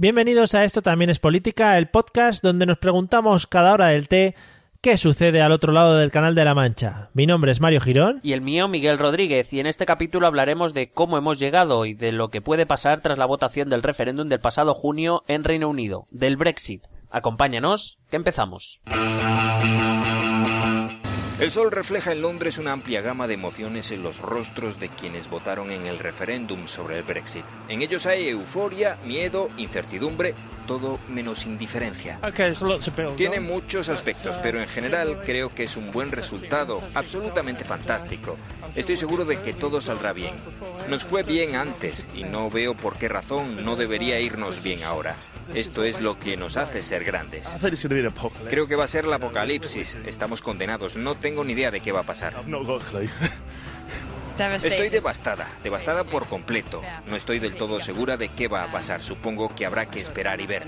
Bienvenidos a Esto también es política, el podcast donde nos preguntamos cada hora del té qué sucede al otro lado del canal de la Mancha. Mi nombre es Mario Girón. Y el mío, Miguel Rodríguez, y en este capítulo hablaremos de cómo hemos llegado y de lo que puede pasar tras la votación del referéndum del pasado junio en Reino Unido, del Brexit. Acompáñanos, que empezamos. El sol refleja en Londres una amplia gama de emociones en los rostros de quienes votaron en el referéndum sobre el Brexit. En ellos hay euforia, miedo, incertidumbre, todo menos indiferencia. Tiene muchos aspectos, pero en general creo que es un buen resultado, absolutamente fantástico. Estoy seguro de que todo saldrá bien. Nos fue bien antes y no veo por qué razón no debería irnos bien ahora. Esto es lo que nos hace ser grandes. Creo que va a ser el apocalipsis. Estamos condenados. No tengo ni idea de qué va a pasar. Estoy devastada, devastada por completo. No estoy del todo segura de qué va a pasar. Supongo que habrá que esperar y ver.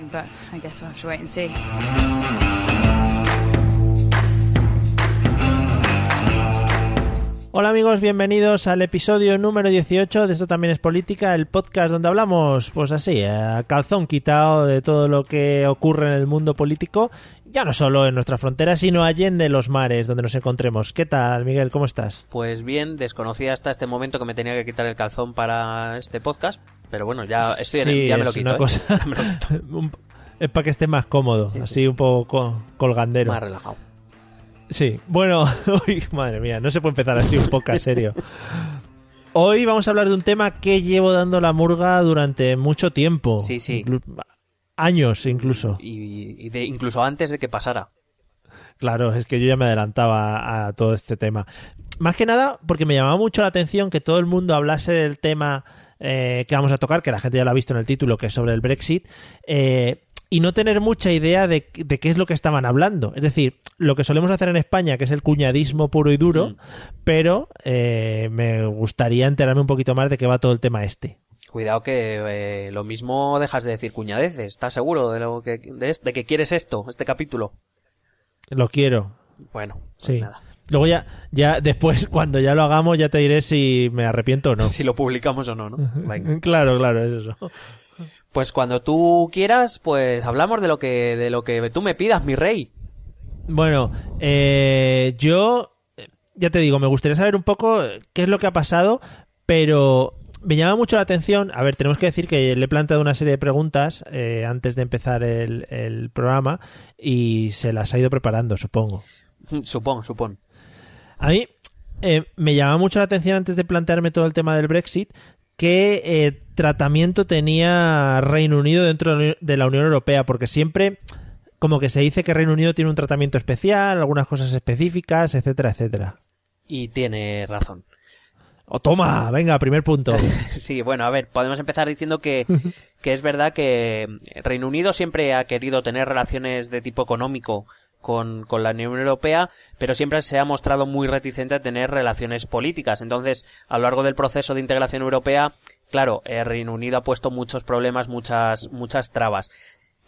Hola amigos, bienvenidos al episodio número 18 de Esto también es política, el podcast donde hablamos, pues así, a calzón quitado de todo lo que ocurre en el mundo político, ya no solo en nuestra frontera, sino allende los mares donde nos encontremos. ¿Qué tal, Miguel? ¿Cómo estás? Pues bien, desconocía hasta este momento que me tenía que quitar el calzón para este podcast, pero bueno, ya estoy en ya me lo quito. Una cosa... es para que esté más cómodo, así un poco colgandero. Más relajado. Sí, bueno, madre mía, no se puede empezar así un poco a serio. Hoy vamos a hablar de un tema que llevo dando la murga durante mucho tiempo. Sí, sí. años incluso. Y, de, incluso antes de que pasara. Claro, es que yo ya me adelantaba a todo este tema. Más que nada porque me llamaba mucho la atención que todo el mundo hablase del tema eh, que vamos a tocar, que la gente ya lo ha visto en el título, que es sobre el Brexit. Eh, y no tener mucha idea de, qué es lo que estaban hablando. Es decir, lo que solemos hacer en España, que es el cuñadismo puro y duro, mm. pero eh, me gustaría enterarme un poquito más de qué va todo el tema este. Cuidado que eh, lo mismo dejas de decir cuñadeces. ¿Estás seguro de, lo que, de, que quieres esto, este capítulo? Lo quiero. Bueno, pues sí. Luego ya, ya después, cuando ya lo hagamos, ya te diré si me arrepiento o no. Si lo publicamos o no, ¿no? claro, claro, es eso. Pues cuando tú quieras, pues hablamos de lo que, de lo que tú me pidas, mi rey. Bueno, eh, yo, ya te digo, me gustaría saber un poco qué es lo que ha pasado, pero me llama mucho la atención. A ver, tenemos que decir que le he planteado una serie de preguntas eh, antes de empezar el, programa y se las ha ido preparando, supongo. Supongo, supongo. A mí eh, me llama mucho la atención antes de plantearme todo el tema del Brexit qué eh, tratamiento tenía Reino Unido dentro de la Unión Europea, porque siempre como que se dice que Reino Unido tiene un tratamiento especial, algunas cosas específicas, etcétera, etcétera. Y tiene razón. ¡O oh, toma! Venga, primer punto. sí, bueno, a ver, podemos empezar diciendo que, que es verdad que Reino Unido siempre ha querido tener relaciones de tipo económico con, con, la Unión Europea, pero siempre se ha mostrado muy reticente a tener relaciones políticas. Entonces, a lo largo del proceso de integración europea, claro, el Reino Unido ha puesto muchos problemas, muchas, muchas trabas.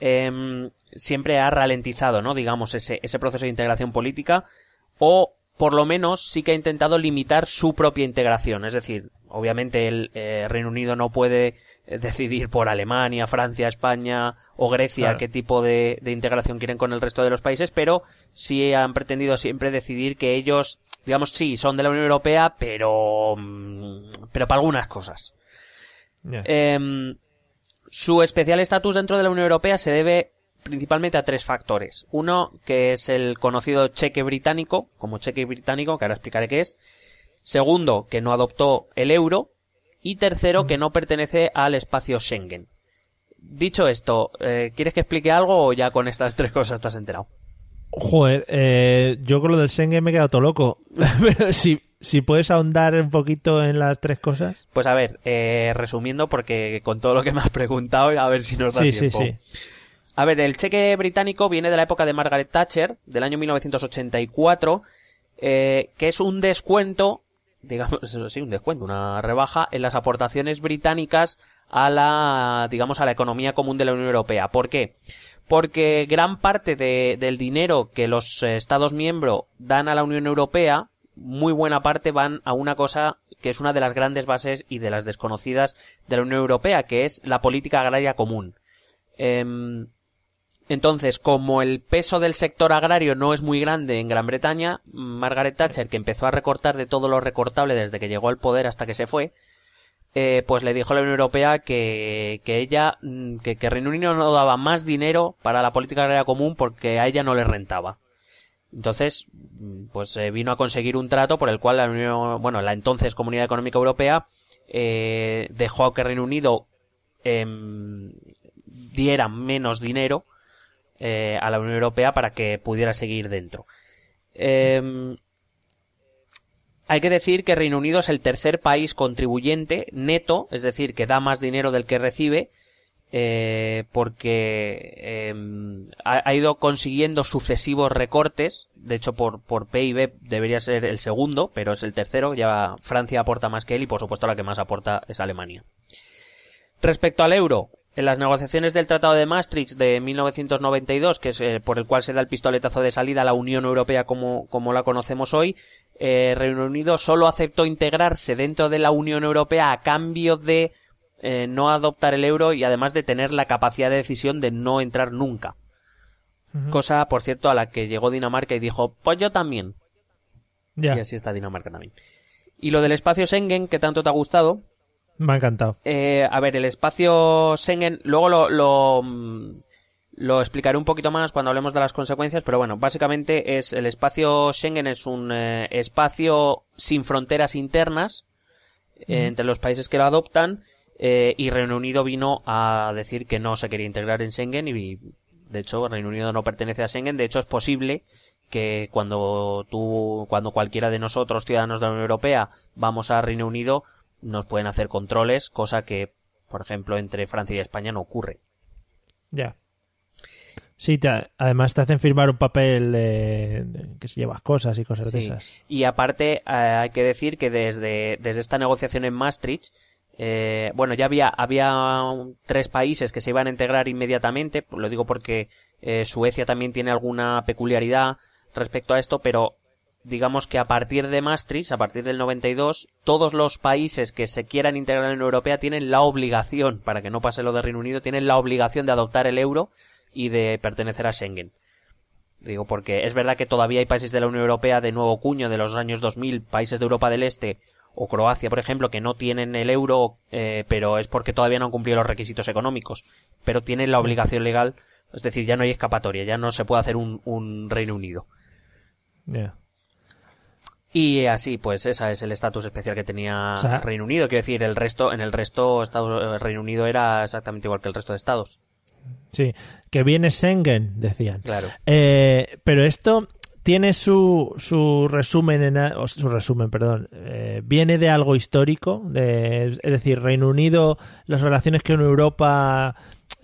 Em, siempre ha ralentizado, ¿no? Digamos, ese, ese proceso de integración política, o por lo menos sí que ha intentado limitar su propia integración. Es decir, obviamente el eh, Reino Unido no puede decidir por Alemania, Francia, España o Grecia qué tipo de, integración quieren con el resto de los países, pero sí han pretendido siempre decidir que ellos, digamos, sí, son de la Unión Europea, pero, mm, pero para algunas cosas. Em, su especial estatus dentro de la Unión Europea se debe principalmente a tres factores. Uno, que es el conocido cheque británico, como cheque británico, que ahora explicaré qué es. Segundo, que no adoptó el euro, y tercero que no pertenece al espacio Schengen. Dicho esto, eh, ¿quieres que explique algo o ya con estas tres cosas estás enterado? Joder, eh, yo con lo del Schengen me he quedado todo loco. Pero si, si puedes ahondar un poquito en las tres cosas. Pues a ver, eh, resumiendo, porque con todo lo que me has preguntado, a ver si nos da tiempo. Sí, sí, sí. A ver, el cheque británico viene de la época de Margaret Thatcher, del año 1984, que es un descuento digamos, sí, un descuento, una rebaja en las aportaciones británicas a la, digamos, a la economía común de la Unión Europea. ¿Por qué? Porque gran parte de, del dinero que los eh, Estados miembros dan a la Unión Europea, muy buena parte van a una cosa que es una de las grandes bases y de las desconocidas de la Unión Europea, que es la política agraria común. Em, entonces, como el peso del sector agrario no es muy grande en Gran Bretaña, Margaret Thatcher, que empezó a recortar de todo lo recortable desde que llegó al poder hasta que se fue, eh, pues le dijo a la Unión Europea que, que ella, mm, que, Reino Unido no daba más dinero para la política agraria común porque a ella no le rentaba. Entonces, mm, pues eh, vino a conseguir un trato por el cual la Unión, bueno, la entonces Comunidad Económica Europea eh, dejó que Reino Unido em, diera menos dinero eh, a la Unión Europea para que pudiera seguir dentro. Em, hay que decir que Reino Unido es el tercer país contribuyente neto, es decir, que da más dinero del que recibe, eh, porque em, ha, ha, ido consiguiendo sucesivos recortes. De hecho, por, por PIB debería ser el segundo, pero es el tercero. Ya Francia aporta más que él y, por supuesto, la que más aporta es Alemania. Respecto al euro, en las negociaciones del Tratado de Maastricht de 1992, que es eh, por el cual se da el pistoletazo de salida a la Unión Europea como, como la conocemos hoy, eh, Reino Unido solo aceptó integrarse dentro de la Unión Europea a cambio de eh, no adoptar el euro y además de tener la capacidad de decisión de no entrar nunca. Uh -huh. Cosa, por cierto, a la que llegó Dinamarca y dijo, pues yo también. Y así está Dinamarca también. Y lo del espacio Schengen, que tanto te ha gustado, me ha encantado. Eh, a ver, el espacio Schengen, luego lo, lo, lo, explicaré un poquito más cuando hablemos de las consecuencias, pero bueno, básicamente es el espacio Schengen es un eh, espacio sin fronteras internas eh, mm. entre los países que lo adoptan y Reino Unido vino a decir que no se quería integrar en Schengen y de hecho Reino Unido no pertenece a Schengen, de hecho es posible que cuando tú, cuando cualquiera de nosotros, ciudadanos de la Unión Europea, vamos a Reino Unido, nos pueden hacer controles, cosa que, por ejemplo, entre Francia y España no ocurre. Ya. Sí, te, además te hacen firmar un papel de, de que si llevas cosas y cosas sí. de esas. Y aparte, eh, hay que decir que desde, desde esta negociación en Maastricht, eh, bueno, ya había, había tres países que se iban a integrar inmediatamente, lo digo porque eh, Suecia también tiene alguna peculiaridad respecto a esto, pero digamos que a partir de Maastricht, a partir del 92, todos los países que se quieran integrar en la Unión Europea tienen la obligación, para que no pase lo de Reino Unido, tienen la obligación de adoptar el euro y de pertenecer a Schengen. Digo, porque es verdad que todavía hay países de la Unión Europea de nuevo cuño de los años 2000, países de Europa del Este, o Croacia, por ejemplo, que no tienen el euro, eh, pero es porque todavía no han cumplido los requisitos económicos, pero tienen la obligación legal, es decir, ya no hay escapatoria, ya no se puede hacer un, un Reino Unido. Yeah. Y así, pues, ese es el estatus especial que tenía o sea, Reino Unido. Quiero decir, el resto, en el resto, Estado, Reino Unido era exactamente igual que el resto de estados. Sí, que viene Schengen, decían. Claro. Eh, pero esto tiene su, su resumen, en, o su resumen, perdón, eh, viene de algo histórico, de, es decir, Reino Unido, las relaciones con Europa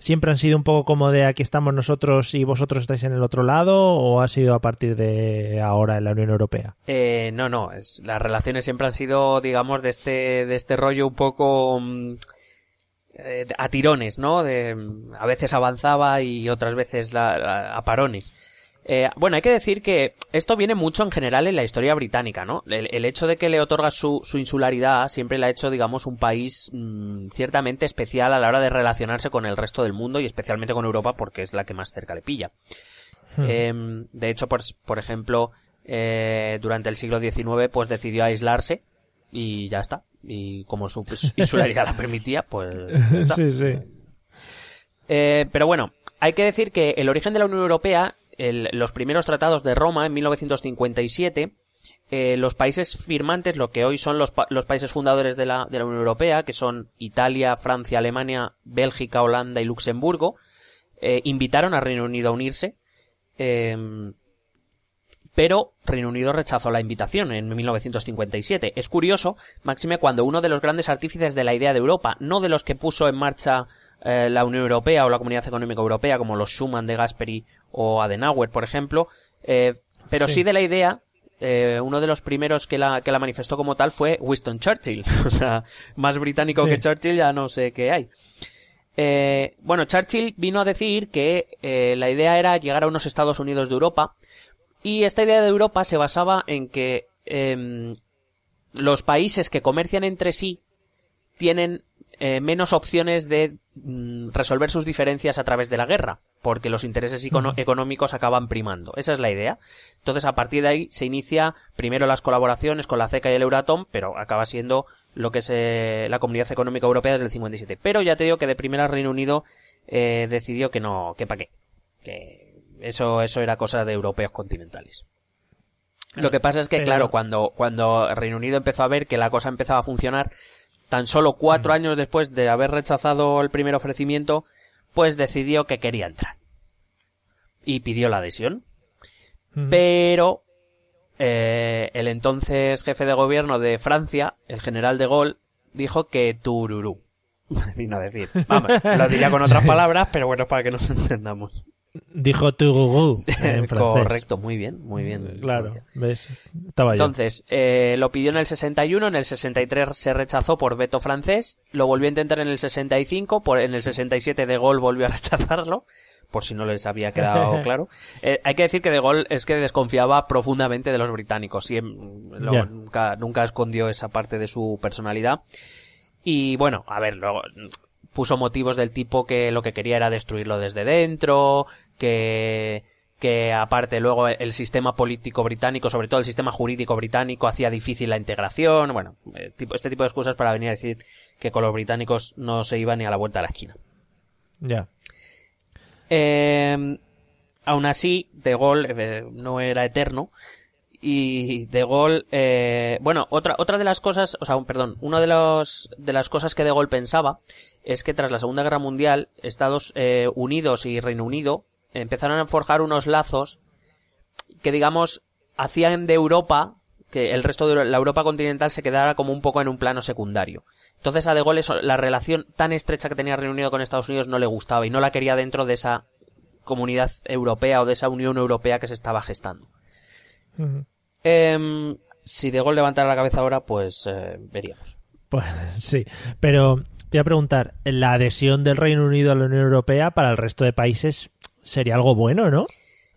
siempre han sido un poco como de aquí estamos nosotros y vosotros estáis en el otro lado o ha sido a partir de ahora en la Unión Europea? Eh, no, no, es, las relaciones siempre han sido, digamos, de este, de este rollo un poco eh, a tirones, ¿no? De, a veces avanzaba y otras veces la, la, a parones. Eh, bueno, hay que decir que esto viene mucho en general en la historia británica, ¿no? El, el hecho de que le otorga su, su, insularidad siempre le ha hecho, digamos, un país mmm, ciertamente especial a la hora de relacionarse con el resto del mundo y especialmente con Europa porque es la que más cerca le pilla. Hmm. Eh, de hecho, por, por ejemplo, eh, durante el siglo XIX, pues decidió aislarse y ya está. Y como su pues, insularidad la permitía, pues. Sí, sí. Eh, pero bueno, hay que decir que el origen de la Unión Europea los primeros tratados de Roma en 1957, eh, los países firmantes, lo que hoy son los, países fundadores de la, Unión Europea, que son Italia, Francia, Alemania, Bélgica, Holanda y Luxemburgo, eh, invitaron a Reino Unido a unirse, eh, pero Reino Unido rechazó la invitación en 1957. Es curioso, máxime cuando uno de los grandes artífices de la idea de Europa, no de los que puso en marcha eh, la Unión Europea o la Comunidad Económica Europea, como los Schuman de Gasperi o Adenauer, por ejemplo, eh, pero sí. sí. de la idea, eh, uno de los primeros que la, que la manifestó como tal fue Winston Churchill. o sea, más británico sí. que Churchill ya no sé qué hay. Eh, bueno, Churchill vino a decir que la idea era llegar a unos Estados Unidos de Europa y esta idea de Europa se basaba en que em, los países que comercian entre sí tienen eh, menos opciones de resolver sus diferencias a través de la guerra, porque los intereses económicos acaban primando. Esa es la idea. Entonces, a partir de ahí se inicia primero las colaboraciones con la CECA y el Euratom, pero acaba siendo lo que es eh, la Comunidad Económica Europea desde el 57. Pero ya te digo que de primera Reino Unido eh, decidió que no, que para qué. Que eso, eso era cosa de europeos continentales. Lo que pasa es que, claro, cuando, cuando Reino Unido empezó a ver que la cosa empezaba a funcionar, tan solo cuatro años después de haber rechazado el primer ofrecimiento, pues decidió que quería entrar. Y pidió la adhesión. Pero eh, el entonces jefe de gobierno de Francia, el general de Gaulle, dijo que tururú. Vino a decir. Vamos, lo diría con otras palabras, pero bueno, para que nos entendamos. Dijo tururú en francés. Correcto, muy bien, muy bien. Claro, ves, estaba Entonces, eh, lo pidió en el 61, en el 63 se rechazó por veto francés, lo volvió a intentar en el 65, por, en el 67 de Gaulle volvió a rechazarlo por si no les había quedado claro. Eh, hay que decir que De Gaulle es que desconfiaba profundamente de los británicos. y nunca, nunca escondió esa parte de su personalidad. Y bueno, a ver, luego puso motivos del tipo que lo que quería era destruirlo desde dentro, que que aparte luego el sistema político británico, sobre todo el sistema jurídico británico, hacía difícil la integración, bueno, eh, este tipo de excusas para venir a decir que con los británicos no se iba ni a la vuelta a la esquina. Ya. Eh, aún así, De Gaulle eh, no era eterno. Y De Gaulle, eh, bueno, otra, otra de las cosas, o sea, perdón, una de los, de las cosas que De Gaulle pensaba es que tras la Segunda Guerra Mundial, Estados eh, Unidos y Reino Unido empezaron a forjar unos lazos que, digamos, hacían de Europa que el resto de la Europa continental se quedara como un poco en un plano secundario. Entonces a De Gaulle la relación tan estrecha que tenía Reino Unido con Estados Unidos no le gustaba y no la quería dentro de esa comunidad europea o de esa Unión Europea que se estaba gestando. Em, si De Gaulle levantara la cabeza ahora, pues eh, veríamos. Pues sí, pero te voy a preguntar, ¿la adhesión del Reino Unido a la Unión Europea para el resto de países sería algo bueno, no?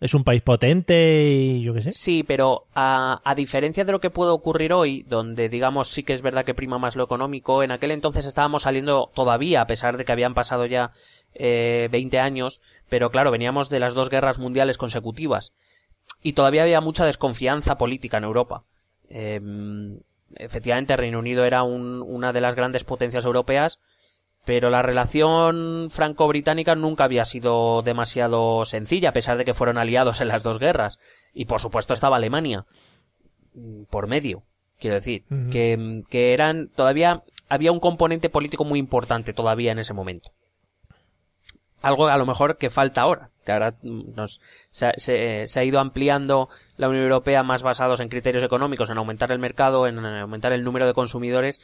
es un país potente y yo qué sé. Sí, pero a, a, diferencia de lo que puede ocurrir hoy, donde digamos sí que es verdad que prima más lo económico, en aquel entonces estábamos saliendo todavía, a pesar de que habían pasado ya eh, 20 años, pero claro, veníamos de las dos guerras mundiales consecutivas y todavía había mucha desconfianza política en Europa. Eh, efectivamente, Reino Unido era un, una de las grandes potencias europeas, pero la relación franco-británica nunca había sido demasiado sencilla, a pesar de que fueron aliados en las dos guerras. Y por supuesto estaba Alemania mm, por medio, quiero decir, que, que eran todavía había un componente político muy importante todavía en ese momento. Algo a lo mejor que falta ahora, que ahora nos, se, se, ha ido ampliando la Unión Europea más basados en criterios económicos, en aumentar el mercado, en aumentar el número de consumidores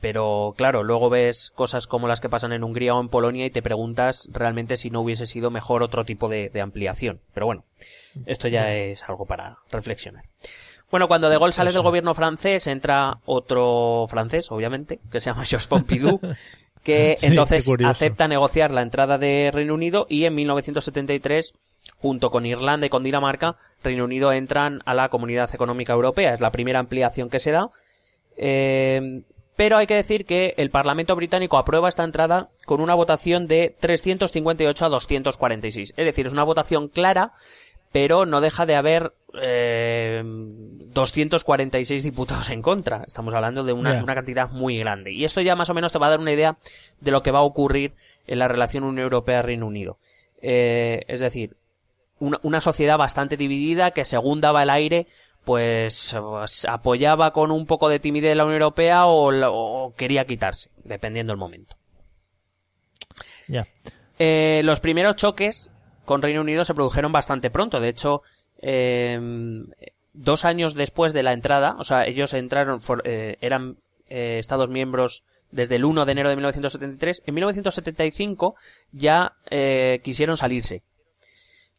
pero claro, luego ves cosas como las que pasan en Hungría o en Polonia y te preguntas realmente si no hubiese sido mejor otro tipo de, ampliación. Pero bueno, esto ya es algo para reflexionar. Bueno, cuando De Gaulle sale del gobierno francés, entra otro francés, obviamente, que se llama Georges Pompidou, que entonces acepta negociar la entrada de Reino Unido y en 1973, junto con Irlanda y con Dinamarca, Reino Unido entran a la Comunidad Económica Europea. Es la primera ampliación que se da eh, pero hay que decir que el Parlamento británico aprueba esta entrada con una votación de 358 a 246. Es decir, es una votación clara, pero no deja de haber eh, 246 diputados en contra. Estamos hablando de una, cantidad muy grande. Y esto ya más o menos te va a dar una idea de lo que va a ocurrir en la relación Unión Europea-Reino Unido. Eh, es decir, una, una sociedad bastante dividida que según daba el aire pues, apoyaba con un poco de timidez la Unión Europea o, quería quitarse, dependiendo del momento. Ya. Eh, los primeros choques con Reino Unido se produjeron bastante pronto. De hecho, em, dos años después de la entrada, o sea, ellos entraron, eh, eran eh, Estados miembros desde el 1 de enero de 1973. En 1975 ya quisieron salirse.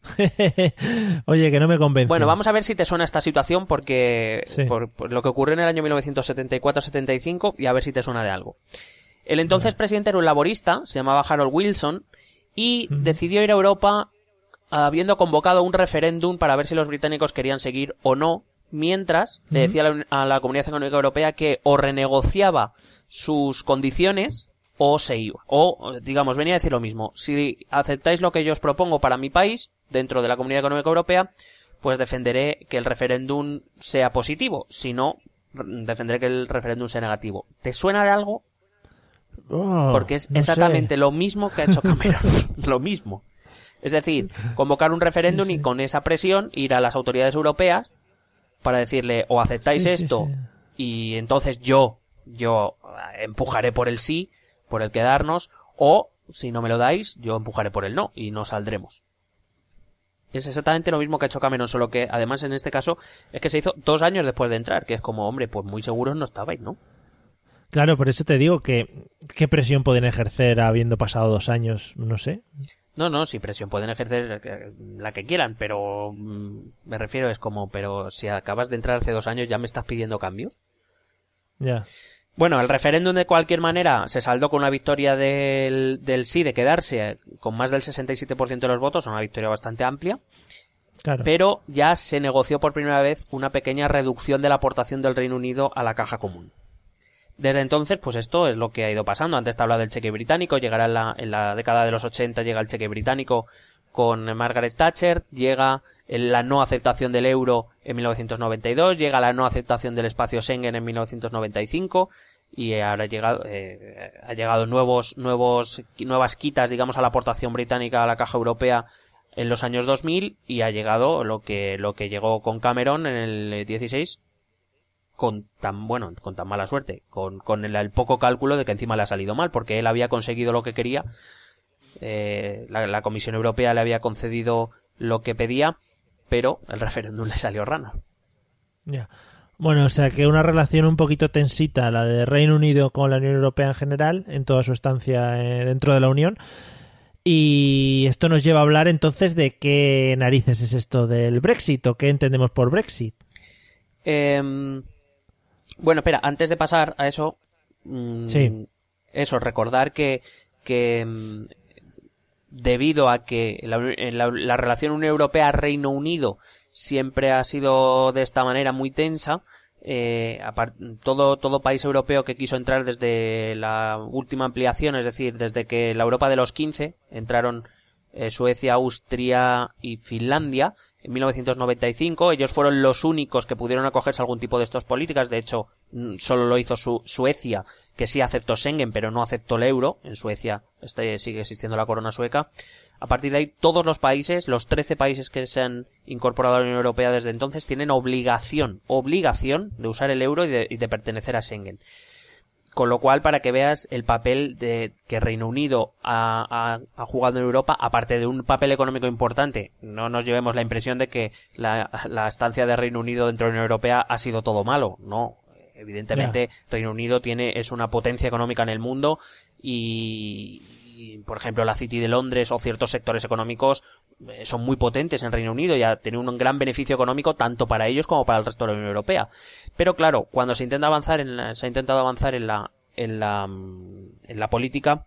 Oye, que no me convence. Bueno, vamos a ver si te suena esta situación porque por, lo que ocurrió en el año 1974-75 y a ver si te suena de algo. El entonces presidente era un laborista, se llamaba Harold Wilson, y decidió ir a Europa habiendo convocado un referéndum para ver si los británicos querían seguir o no, mientras le decía a la, a la Comunidad Económica Europea que o renegociaba sus condiciones o se iba. O, digamos, venía a decir lo mismo. Si aceptáis lo que yo os propongo para mi país, dentro de la Comunidad Económica Europea, pues defenderé que el referéndum sea positivo. Si no, defenderé que el referéndum sea negativo. ¿Te suena de algo? Oh, Porque es no exactamente sé. lo mismo que ha hecho Cameron. lo mismo. Es decir, convocar un referéndum Sí, sí. y con esa presión ir a las autoridades europeas para decirle o aceptáis Sí, esto y entonces yo, yo eh, empujaré por el sí, por el quedarnos, o si no me lo dais, yo empujaré por el no y no saldremos. Es exactamente lo mismo que ha hecho Cameron, solo que además en este caso es que se hizo dos años después de entrar, que es como, hombre, pues muy seguros no estabais, ¿no? Claro, por eso te digo que qué presión pueden ejercer habiendo pasado dos años, no sé. No, no, si presión pueden ejercer eh, la que quieran, pero mm, me refiero es como, pero si acabas de entrar hace dos años ya me estás pidiendo cambios. Ya. Bueno, el referéndum de cualquier manera se saldó con una victoria del, del sí de quedarse con más del 67% de los votos, una victoria bastante amplia, Claro. pero ya se negoció por primera vez una pequeña reducción de la aportación del Reino Unido a la caja común. Desde entonces, pues esto es lo que ha ido pasando. Antes te hablaba del cheque británico, llegará en la, en la década de los 80, llega el cheque británico con Margaret Thatcher, llega la no aceptación del euro en 1992, llega la no aceptación del espacio Schengen en 1995 y ahora ha llegado, eh, ha llegado nuevos, nuevos, nuevas quitas, digamos, a la aportación británica a la caja europea en los años 2000 y ha llegado lo que, lo que llegó con Cameron en el 16 con tan bueno, con tan mala suerte, con, con el, el poco cálculo de que encima le ha salido mal, porque él había conseguido lo que quería, eh, la, la Comisión Europea le había concedido lo que pedía, pero el referéndum le salió rana. Ya. Bueno, o sea que una relación un poquito tensita, la de Reino Unido con la Unión Europea en general, en toda su estancia eh, dentro de la Unión. Y esto nos lleva a hablar entonces de qué narices es esto del Brexit o qué entendemos por Brexit. Em, bueno, espera, antes de pasar a eso, mm, Sí. eso, recordar que, que mm, debido a que la, la- la relación Unión Europea-Reino Unido siempre ha sido de esta manera muy tensa, eh, todo, todo país europeo que quiso entrar desde la última ampliación, es decir, desde que la Europa de los 15 entraron eh, Suecia, Austria y Finlandia en 1995. Ellos fueron los únicos que pudieron acogerse a algún tipo de estas políticas. De hecho, mm, solo lo hizo su Suecia, que sí aceptó Schengen, pero no aceptó el euro. En Suecia este, sigue existiendo la corona sueca. A partir de ahí, todos los países, los 13 países que se han incorporado a la Unión Europea desde entonces, tienen obligación, obligación de usar el euro y de, y de pertenecer a Schengen. Con lo cual, para que veas el papel de que Reino Unido ha, ha- ha jugado en Europa, aparte de un papel económico importante, no nos llevemos la impresión de que la, la estancia de Reino Unido dentro de la Unión Europea ha sido todo malo. No. Evidentemente, Reino Unido tiene, es una potencia económica en el mundo y, por ejemplo, la City de Londres o ciertos sectores económicos eh, son muy potentes en Reino Unido y ha tenido un gran beneficio económico tanto para ellos como para el resto de la Unión Europea. Pero claro, cuando se intenta avanzar en la- se ha intentado avanzar en la, en la, en la política,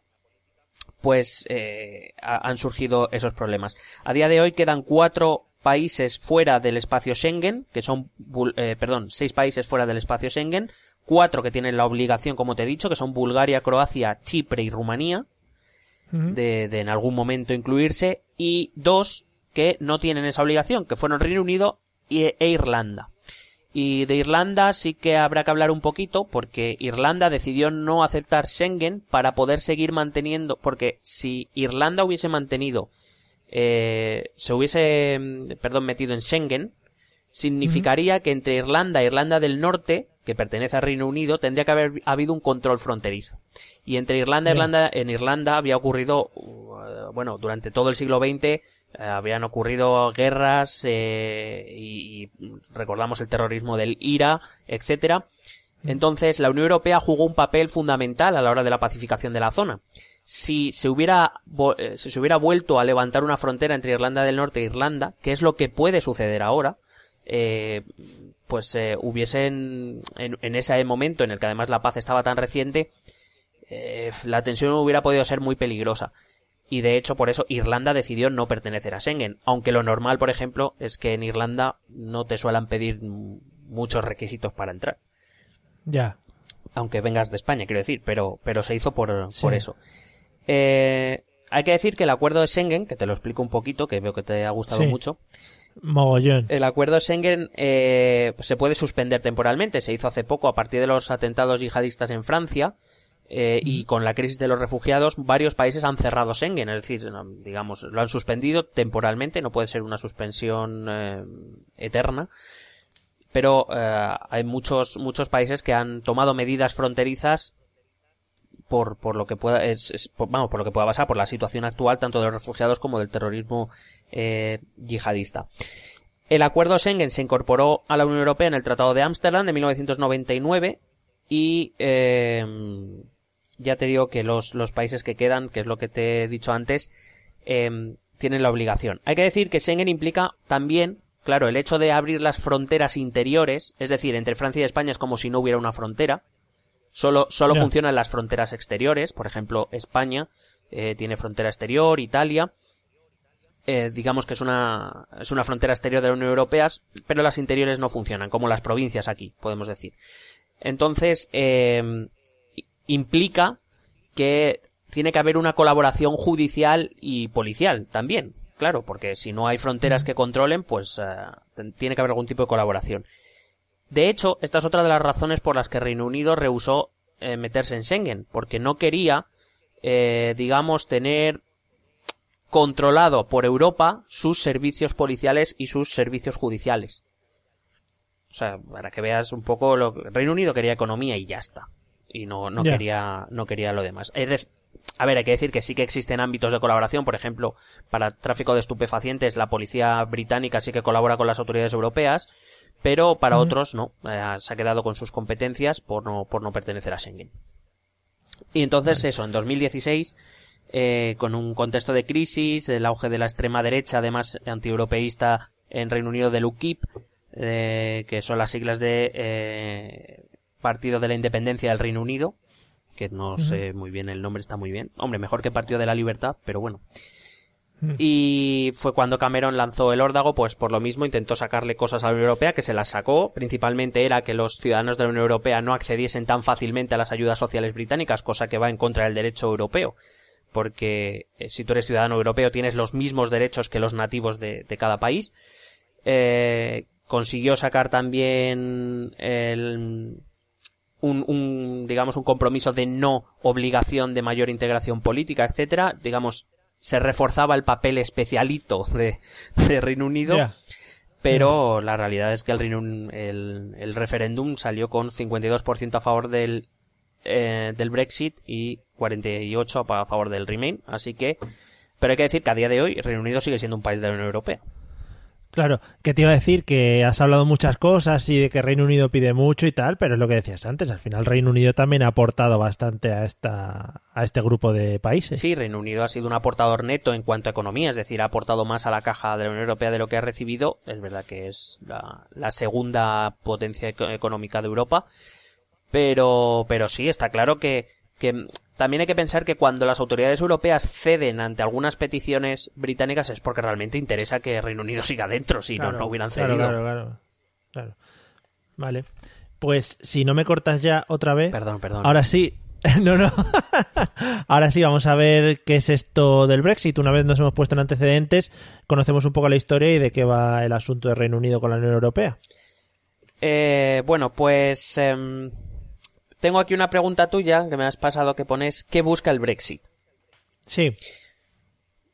pues eh, ha- han surgido esos problemas. A día de hoy quedan cuatro países fuera del espacio Schengen, que son, eh, perdón, seis países fuera del espacio Schengen, cuatro que tienen la obligación, como te he dicho, que son Bulgaria, Croacia, Chipre y Rumanía, De, de en algún momento incluirse, y dos que no tienen esa obligación, que fueron Reino Unido y- e Irlanda. Y de Irlanda sí que habrá que hablar un poquito, porque Irlanda decidió no aceptar Schengen para poder seguir manteniendo, porque si Irlanda hubiese mantenido, eh, se hubiese, mm, perdón, metido en Schengen, significaría que entre Irlanda e Irlanda del Norte, que pertenece al Reino Unido, tendría que haber habido un control fronterizo. Y entre Irlanda e Bien. Irlanda, en Irlanda había ocurrido, uh, bueno, durante todo el siglo XX eh, habían ocurrido guerras eh, y, y recordamos el terrorismo del IRA, etcétera. Entonces, la Unión Europea jugó un papel fundamental a la hora de la pacificación de la zona. Si se hubiera, eh, si se hubiera vuelto a levantar una frontera entre Irlanda del Norte e Irlanda, que es lo que puede suceder ahora, eh, pues eh, hubiesen, en, en ese momento en el que además la paz estaba tan reciente, eh, la tensión hubiera podido ser muy peligrosa. Y de hecho, por eso Irlanda decidió no pertenecer a Schengen. Aunque lo normal, por ejemplo, es que en Irlanda no te suelan pedir muchos requisitos para entrar. Ya. aunque vengas de España, quiero decir, pero, pero se hizo por, por eso. Eh, hay que decir que el acuerdo de Schengen, que te lo explico un poquito, que veo que te ha gustado mucho. Mogollón. El acuerdo de Schengen eh, se puede suspender temporalmente. Se hizo hace poco a partir de los atentados yihadistas en Francia. Eh, y con la crisis de los refugiados, varios países han cerrado Schengen, es decir, digamos, lo han suspendido temporalmente, no puede ser una suspensión eh, eterna, pero eh, hay muchos muchos países que han tomado medidas fronterizas por, por lo que pueda es, vamos por lo que pueda pasar por la situación actual tanto de los refugiados como del terrorismo eh, yihadista. El acuerdo Schengen se incorporó a la Unión Europea en el Tratado de Ámsterdam de 1999 y eh, ya te digo que los, los países que quedan, que es lo que te he dicho antes, eh, tienen la obligación. Hay que decir que Schengen implica también, claro, el hecho de abrir las fronteras interiores, es decir, entre Francia y España es como si no hubiera una frontera, solo, solo funcionan las fronteras exteriores, por ejemplo, España eh, tiene frontera exterior, Italia, eh, digamos que es una, es una frontera exterior de la Unión Europea, pero las interiores no funcionan, como las provincias aquí, podemos decir. Entonces, eh, implica que tiene que haber una colaboración judicial y policial también, claro, porque si no hay fronteras que controlen, pues eh, tiene que haber algún tipo de colaboración. De hecho, esta es otra de las razones por las que Reino Unido rehusó eh, meterse en Schengen, porque no quería, digamos, tener controlado por Europa sus servicios policiales y sus servicios judiciales. O sea, para que veas un poco lo Reino Unido quería economía y ya está. Y no, no quería, no quería lo demás. a ver, hay que decir que sí que existen ámbitos de colaboración, por ejemplo, para tráfico de estupefacientes la policía británica sí que colabora con las autoridades europeas, pero para otros no, eh, se ha quedado con sus competencias por no, por no pertenecer a Schengen. Y entonces eso, en 2016 eh, con un contexto de crisis, el auge de la extrema derecha, además antieuropeísta en Reino Unido del UKIP, eh, que son las siglas de eh, Partido de la Independencia del Reino Unido, que no sé muy bien el nombre, está muy bien. Hombre, mejor que Partido de la Libertad, pero bueno. Y fue cuando Cameron lanzó el órdago, pues por lo mismo intentó sacarle cosas a la Unión Europea, que se las sacó. Principalmente era que los ciudadanos de la Unión Europea no accediesen tan fácilmente a las ayudas sociales británicas, cosa que va en contra del derecho europeo porque eh, si tú eres ciudadano europeo tienes los mismos derechos que los nativos de, cada país. Eh, consiguió sacar también el, un, un, digamos, un compromiso de no obligación de mayor integración política, etcétera. Digamos, se reforzaba el papel especialito de, de Reino Unido. Pero la realidad es que el, el, el referéndum salió con 52% a favor del eh, del Brexit y 48 a favor del Remain. Así que, pero hay que decir que a día de hoy Reino Unido sigue siendo un país de la Unión Europea. Claro, que te iba a decir que has hablado muchas cosas y de que Reino Unido pide mucho y tal, pero es lo que decías antes, al final Reino Unido también ha aportado bastante a esta a este grupo de países. Sí, Reino Unido ha sido un aportador neto en cuanto a economía, es decir, ha aportado más a la caja de la Unión Europea de lo que ha recibido, es verdad que es la, la segunda potencia económica de Europa, pero, pero sí, está claro que, que también hay que pensar que cuando las autoridades europeas ceden ante algunas peticiones británicas es porque realmente interesa que Reino Unido siga dentro, si no, no hubieran cedido. Claro, claro, claro, Vale. Pues si no me cortas ya otra vez. Perdón, perdón. Ahora sí. no, no. ahora sí, vamos a ver qué es esto del Brexit. Una vez nos hemos puesto en antecedentes, conocemos un poco la historia y de qué va el asunto de Reino Unido con la Unión Europea. Eh, bueno, pues. Em, tengo aquí una pregunta tuya que me has pasado que pones ¿qué busca el Brexit? Sí.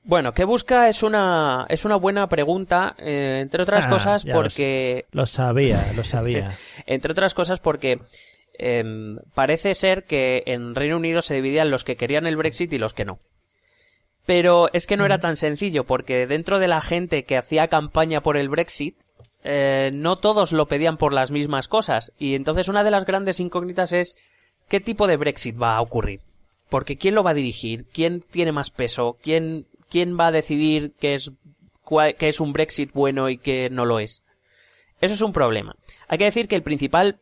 Bueno, ¿qué busca? Es una, es una buena pregunta, eh, entre otras ah, cosas porque... Lo, sabía, lo sabía. entre otras cosas porque parece ser que en Reino Unido se dividían los que querían el Brexit y los que no. Pero es que no era tan sencillo porque dentro de la gente que hacía campaña por el Brexit eh, no todos lo pedían por las mismas cosas. Y entonces una de las grandes incógnitas es qué tipo de Brexit va a ocurrir. Porque quién lo va a dirigir, quién tiene más peso, quién, quién va a decidir qué es, qué es un Brexit bueno y qué no lo es. Eso es un problema. Hay que decir que el principal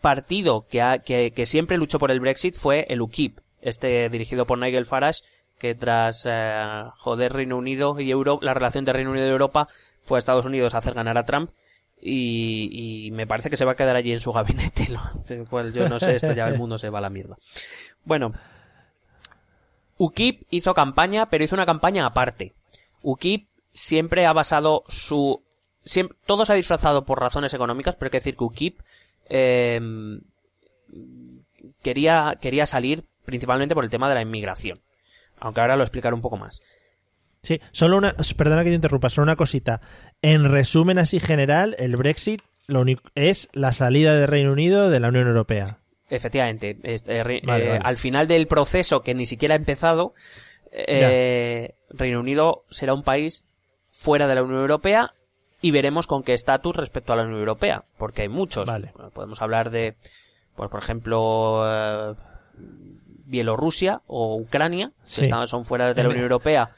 partido que, que, siempre luchó por el Brexit fue el UKIP, este dirigido por Nigel Farage, que tras eh, joder Reino Unido y Europa, la relación de Reino Unido y Europa, fue a Estados Unidos a hacer ganar a Trump y, me parece que se va a quedar allí en su gabinete, ¿no? cual yo no sé, esto ya el mundo se va a la mierda. Bueno, UKIP hizo campaña, pero hizo una campaña aparte. UKIP siempre ha basado su... Siempre, todo se ha disfrazado por razones económicas, pero hay que decir que UKIP eh, quería, quería salir principalmente por el tema de la inmigración. Aunque ahora lo explicaré un poco más. Sí, solo una, perdona que te interrumpa, solo una cosita. En resumen así general, el Brexit lo único es la salida del Reino Unido de la Unión Europea. Efectivamente, eh, eh, al final del proceso que ni siquiera ha empezado, eh, Reino Unido será un país fuera de la Unión Europea y veremos con qué estatus respecto a la Unión Europea, porque hay muchos. podemos hablar de, pues, por ejemplo, Bielorrusia o Ucrania, que son fuera de la Unión Europea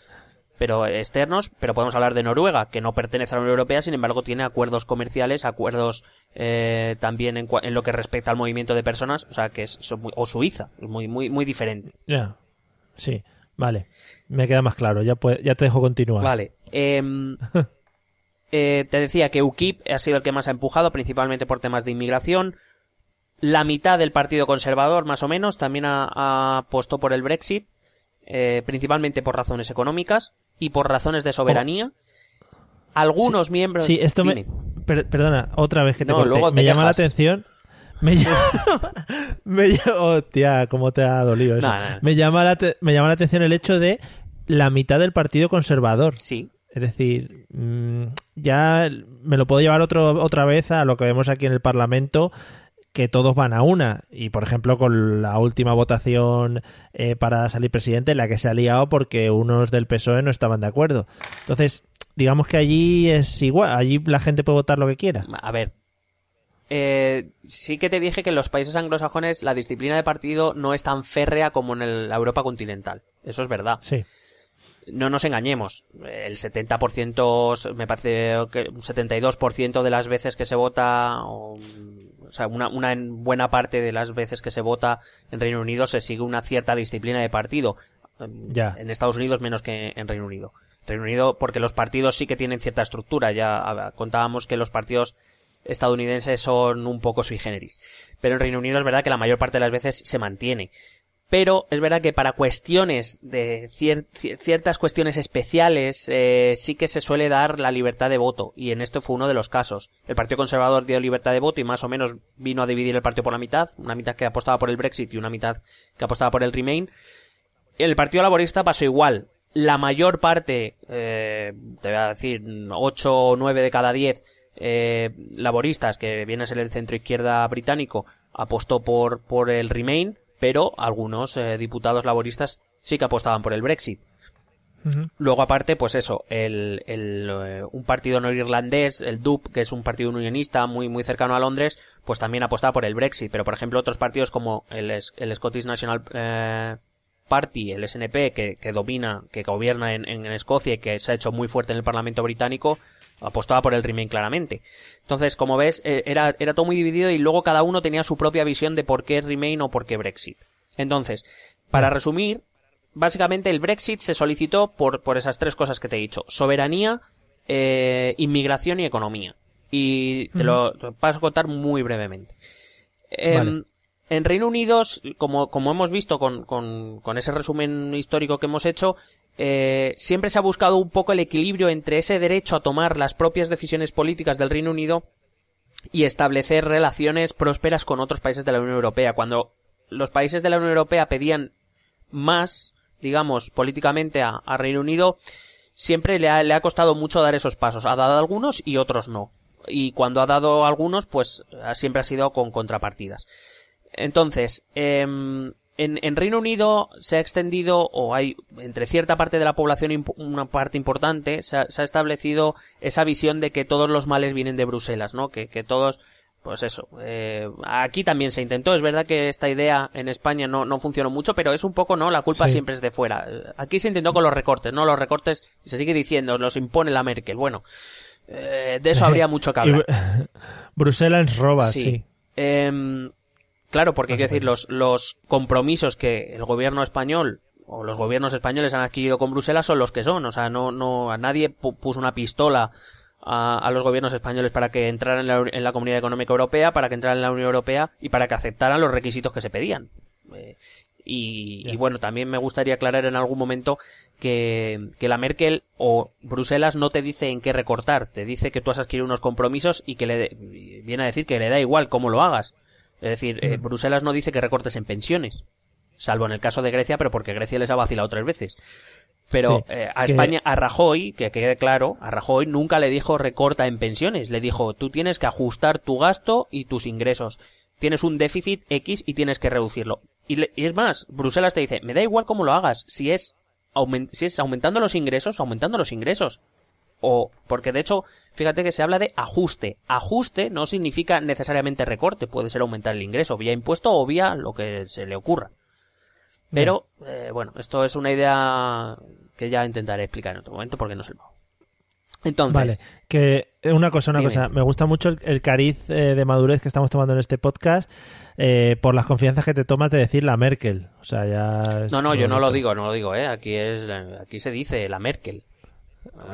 pero externos, pero podemos hablar de Noruega, que no pertenece a la Unión Europea, sin embargo tiene acuerdos comerciales, acuerdos eh, también en, lo que respecta al movimiento de personas, o sea que es, o Suiza, muy muy muy diferente. Ya, sí, vale, me queda más claro, ya ya te dejo continuar. Vale, em, eh, te decía que UKIP ha sido el que más ha empujado, principalmente por temas de inmigración. La mitad del Partido Conservador, más o menos, también ha, apostado por el Brexit, eh, principalmente por razones económicas y por razones de soberanía. Algunos miembros. Sí, esto me. perdona, otra vez que te, me llama la atención. Me llama, me hostia, cómo te ha dolido eso. Me, llama la me llama la atención el hecho de la mitad del Partido Conservador. Sí. Es decir, mm, ya me lo puedo llevar otro, otra vez a lo que vemos aquí en el Parlamento, que todos van a una. Y por ejemplo, con la última votación eh, para salir presidente, la que se ha liado porque unos del PSOE no estaban de acuerdo. Entonces, digamos que allí es igual, allí la gente puede votar lo que quiera. A ver. Eh, sí que te dije que en los países anglosajones la disciplina de partido no es tan férrea como en la Europa continental. Eso es verdad. Sí no nos engañemos, el 70%, me parece que un 72% de las veces que se vota, o, sea, una, una buena parte de las veces que se vota en Reino Unido se sigue una cierta disciplina de partido. Ya. En Estados Unidos menos que en Reino Unido. Reino Unido, porque los partidos sí que tienen cierta estructura, ya contábamos que los partidos estadounidenses son un poco sui generis. Pero en Reino Unido es verdad que la mayor parte de las veces se mantiene pero es verdad que para cuestiones de ciertas cuestiones especiales eh, sí que se suele dar la libertad de voto y en esto fue uno de los casos. El Partido Conservador dio libertad de voto y más o menos vino a dividir el partido por la mitad, una mitad que apostaba por el Brexit y una mitad que apostaba por el Remain. El Partido Laborista pasó igual. La mayor parte, eh, te voy a decir, 8 o 9 de cada 10 eh, laboristas, que viene a ser el centro izquierda británico, apostó por, por el Remain pero algunos eh, diputados laboristas sí que apostaban por el Brexit. Luego, aparte, pues eso, el, el, eh, un partido no irlandés, el DUP, que es un partido unionista muy, muy cercano a Londres, pues también apostaba por el Brexit. Pero, por ejemplo, otros partidos como el, el Scottish National eh, Party, el SNP, que, que domina, que gobierna en, en, Escocia y que se ha hecho muy fuerte en el Parlamento británico, apostaba por el Remain claramente. Entonces, como ves, eh, era, era todo muy dividido y luego cada uno tenía su propia visión de por qué Remain o por qué Brexit. Entonces, para resumir, básicamente el Brexit se solicitó por, por esas tres cosas que te he dicho. Soberanía, eh, inmigración y economía. Y te lo, paso a contar muy brevemente. Em, en Reino Unido, como, como hemos visto con, con, con ese resumen histórico que hemos hecho, eh, siempre se ha buscado un poco el equilibrio entre ese derecho a tomar las propias decisiones políticas del Reino Unido y establecer relaciones prósperas con otros países de la Unión Europea. Cuando los países de la Unión Europea pedían más, digamos, políticamente a, Reino Unido, siempre le ha, le ha, costado mucho dar esos pasos. Ha dado algunos y otros no. Y cuando ha dado algunos, pues siempre ha sido con contrapartidas. Entonces, eh, en, Reino Unido se ha extendido, o hay entre cierta parte de la población, una parte importante, se ha, establecido esa visión de que todos los males vienen de Bruselas, ¿no? Que, que todos, pues eso, eh, aquí también se intentó, es verdad que esta idea en España no, no funcionó mucho, pero es un poco, ¿no? La culpa siempre es de fuera. Aquí se intentó con los recortes, ¿no? Los recortes, se sigue diciendo, los impone la Merkel. Bueno, eh, de eso habría mucho que hablar. Bruselas roba, sí. Em, Claro, porque quiero decir, los, los compromisos que el gobierno español o los gobiernos españoles han adquirido con Bruselas son los que son. O sea, no, no, a nadie puso una pistola a, los gobiernos españoles para que entraran en la, Comunidad Económica Europea, para que entraran en la Unión Europea y para que aceptaran los requisitos que se pedían. Eh, y, bueno, también me gustaría aclarar en algún momento que, la Merkel o Bruselas no te dice en qué recortar, te dice que tú has adquirido unos compromisos y que le viene a decir que le da igual cómo lo hagas. Es decir, eh, Bruselas no dice que recortes en pensiones, salvo en el caso de Grecia, pero porque Grecia les ha vacilado tres veces. Pero eh, a España, a Rajoy, que quede claro, a Rajoy nunca le dijo recorta en pensiones. Le dijo, tú tienes que ajustar tu gasto y tus ingresos. Tienes un déficit X y tienes que reducirlo. Y, es más, Bruselas te dice, me da igual cómo lo hagas. Si es, si es aumentando los ingresos, aumentando los ingresos. O, porque de hecho, fíjate que se habla de ajuste. Ajuste no significa necesariamente recorte, puede ser aumentar el ingreso, vía impuesto o vía lo que se le ocurra. Pero, eh, bueno, esto es una idea que ya intentaré explicar en otro momento porque no sé. Entonces. Vale, que eh, una cosa, una cosa. Me gusta mucho el, cariz eh, de madurez que estamos tomando en este podcast por las confianzas que te tomas de decir la Merkel. O sea, ya. No, no, yo no lo digo, no lo digo, ¿eh? Aquí, es, aquí se dice la Merkel.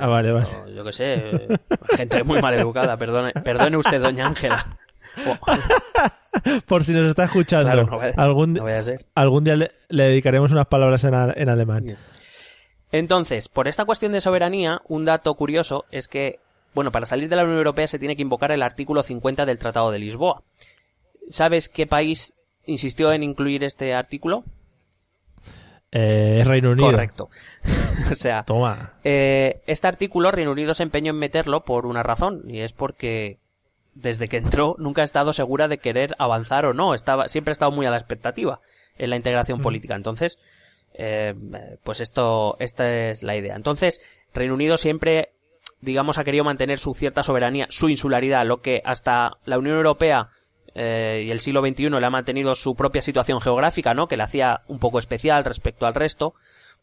Ah, vale, vale. Yo, qué sé, gente muy mal educada, perdone, perdone usted, doña Ángela. Por si nos está escuchando. algún, algún día le, dedicaremos unas palabras en, en alemán. Entonces, por esta cuestión de soberanía, un dato curioso es que, bueno, para salir de la Unión Europea se tiene que invocar el artículo 50 del Tratado de Lisboa. ¿Sabes qué país insistió en incluir este artículo? Eh, Reino Unido. Correcto. o sea, Toma. Eh, este artículo Reino Unido se empeñó en meterlo por una razón, y es porque desde que entró nunca ha estado segura de querer avanzar o no. Estaba, siempre ha estado muy a la expectativa en la integración mm. política. Entonces, eh, pues esto, esta es la idea. Entonces, Reino Unido siempre, digamos, ha querido mantener su cierta soberanía, su insularidad, lo que hasta la Unión Europea eh, y el siglo XXI le ha mantenido su propia situación geográfica, ¿no? Que le hacía un poco especial respecto al resto,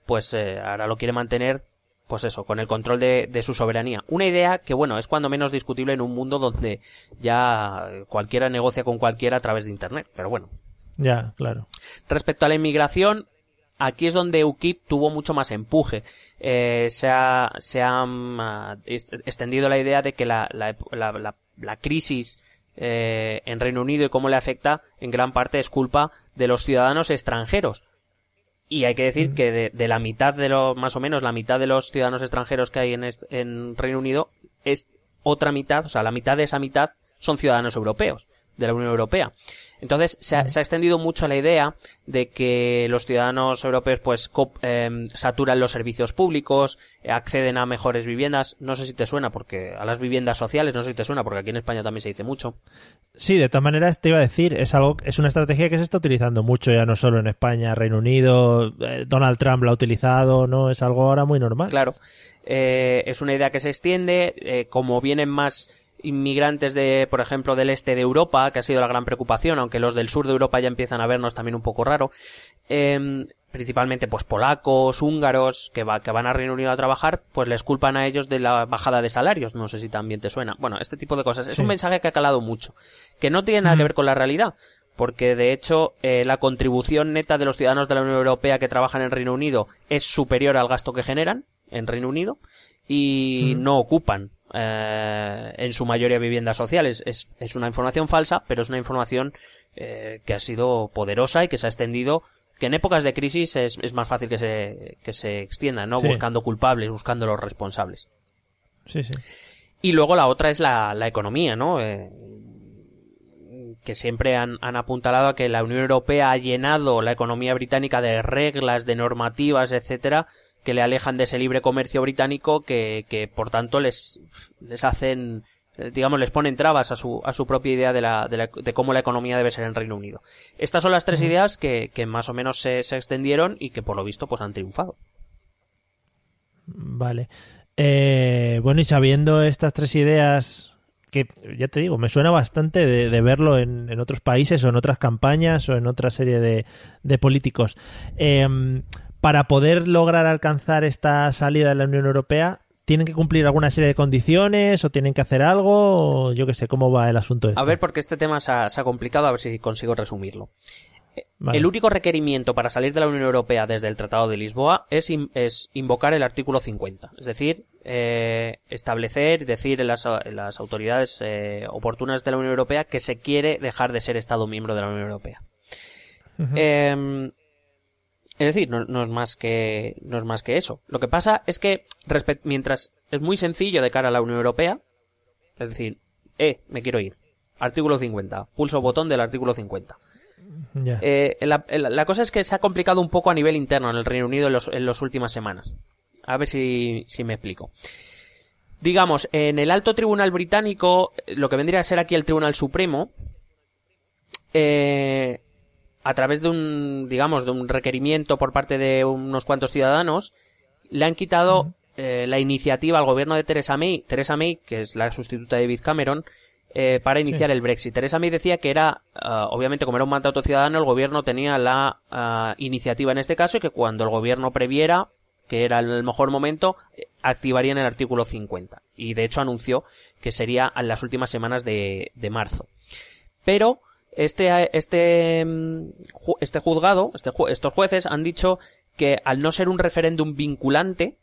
pues eh, ahora lo quiere mantener pues eso, con el control de, de, su soberanía. Una idea que, bueno, es cuando menos discutible en un mundo donde ya cualquiera negocia con cualquiera a través de Internet, pero bueno. Ya, claro. Respecto a la inmigración, aquí es donde UKIP tuvo mucho más empuje. Eh, se ha, se ha mm, extendido la idea de que la, la, la, la crisis eh, en Reino Unido y cómo le afecta en gran parte es culpa de los ciudadanos extranjeros. Y hay que decir que de, la mitad de los, más o menos la mitad de los ciudadanos extranjeros que hay en, en Reino Unido es otra mitad, o sea, la mitad de esa mitad son ciudadanos europeos, de la Unión Europea. Entonces se ha, extendido mucho la idea de que los ciudadanos europeos pues em, saturan los servicios públicos, acceden a mejores viviendas. No sé si te suena porque a las viviendas sociales, no sé si te suena porque aquí en España también se dice mucho. Sí, de todas maneras te iba a decir, es algo, es una estrategia que se está utilizando mucho ya no solo en España, Reino Unido, eh, Donald Trump lo ha utilizado, no es algo ahora muy normal. Claro, eh, es una idea que se extiende, eh, como vienen más inmigrantes de, por ejemplo, del este de Europa, que ha sido la gran preocupación, aunque los del sur de Europa ya empiezan a vernos también un poco raro. Eh, principalmente pues polacos, húngaros, que, va, que van a Reino Unido a trabajar, pues les culpan a ellos de la bajada de salarios. No sé si también te suena. Bueno, este tipo de cosas. Es un mensaje que ha calado mucho. Que no tiene nada que ver con la realidad. Porque de hecho, eh, la contribución neta de los ciudadanos de la Unión Europea que trabajan en Reino Unido es superior al gasto que generan en Reino Unido y no ocupan eh, en su mayoría viviendas sociales. Es, es, una información falsa, pero es una información eh, que ha sido poderosa y que se ha extendido que en épocas de crisis es, es más fácil que se, que se extienda, ¿no? Buscando culpables, buscando los responsables. Sí, sí. Y luego la otra es la, la economía, ¿no? Eh, que siempre han, han apuntalado a que la Unión Europea ha llenado la economía británica de reglas, de normativas, etcétera, que le alejan de ese libre comercio británico que, que por tanto les, les hacen digamos, les ponen trabas a su, a su propia idea de, la, de, la, de cómo la economía debe ser en Reino Unido. Estas son las tres ideas que, que más o menos se, se, extendieron y que por lo visto pues han triunfado. Vale. Eh, bueno, y sabiendo estas tres ideas, que ya te digo, me suena bastante de, de verlo en, en, otros países o en otras campañas o en otra serie de, de políticos. Eh, para poder lograr alcanzar esta salida de la Unión Europea, ¿tienen que cumplir alguna serie de condiciones o tienen que hacer algo? O yo qué sé, ¿cómo va el asunto? Este? A ver, porque este tema se ha, complicado, a ver si consigo resumirlo. Vale. el único requerimiento para salir de la Unión Europea desde el Tratado de Lisboa es, in- es invocar el artículo 50. Es decir, eh, establecer, decir en las, en las autoridades eh, oportunas de la Unión Europea que se quiere dejar de ser Estado miembro de la Unión Europea. Eh, es decir, no, no es más que no es más que eso. Lo que pasa es que mientras es muy sencillo de cara a la Unión Europea, es decir, eh, me quiero ir. Artículo 50. Pulso botón del artículo 50. Ya. Eh, la, la- la cosa es que se ha complicado un poco a nivel interno en el Reino Unido en, los, en las últimas semanas. A ver si, si me explico. Digamos, en el alto tribunal británico, lo que vendría a ser aquí el Tribunal Supremo, eh, a través de un, digamos, de un requerimiento por parte de unos cuantos ciudadanos, le han quitado eh, la iniciativa al gobierno de Theresa May, Theresa May, que es la sustituta de David Cameron, eh, para iniciar el Brexit. Theresa May decía que era, ah, obviamente, como era un mandato ciudadano, el gobierno tenía la ah, iniciativa en este caso y que cuando el gobierno previera que era el mejor momento, eh, activarían el artículo 50. Y de hecho anunció que sería en las últimas semanas de, de marzo. Pero este, este, mm, este juzgado, este estos jueces han dicho que al no ser un referéndum vinculante,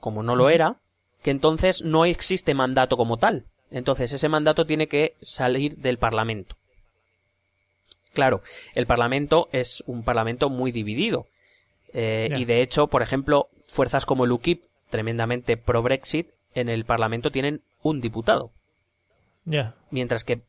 como no lo era, que entonces no existe mandato como tal. Entonces ese mandato tiene que salir del Parlamento. Claro, el Parlamento es un Parlamento muy dividido. Eh. Y de hecho, por ejemplo, fuerzas como el UKIP, tremendamente pro-Brexit, en el Parlamento tienen un diputado Ya. mientras que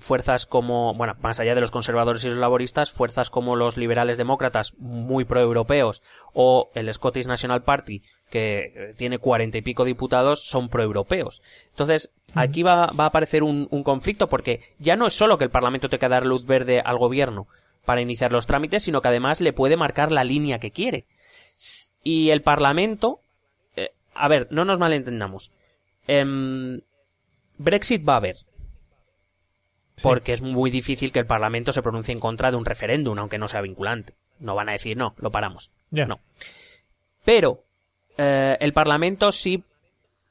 fuerzas como, bueno, más allá de los conservadores y los laboristas, fuerzas como los liberales demócratas muy proeuropeos o el Scottish National Party, que eh, tiene cuarenta y pico diputados, son proeuropeos. Entonces, aquí va, va a aparecer un, un conflicto porque ya no es solo que el Parlamento tenga que dar luz verde al gobierno para iniciar los trámites, sino que además le puede marcar la línea que quiere. Y el Parlamento, eh, a ver, no nos malentendamos. Em, Brexit va a haber. Porque es muy difícil que el Parlamento se pronuncie en contra de un referéndum, aunque no sea vinculante. No van a decir no, lo paramos. No. Pero eh, el Parlamento sí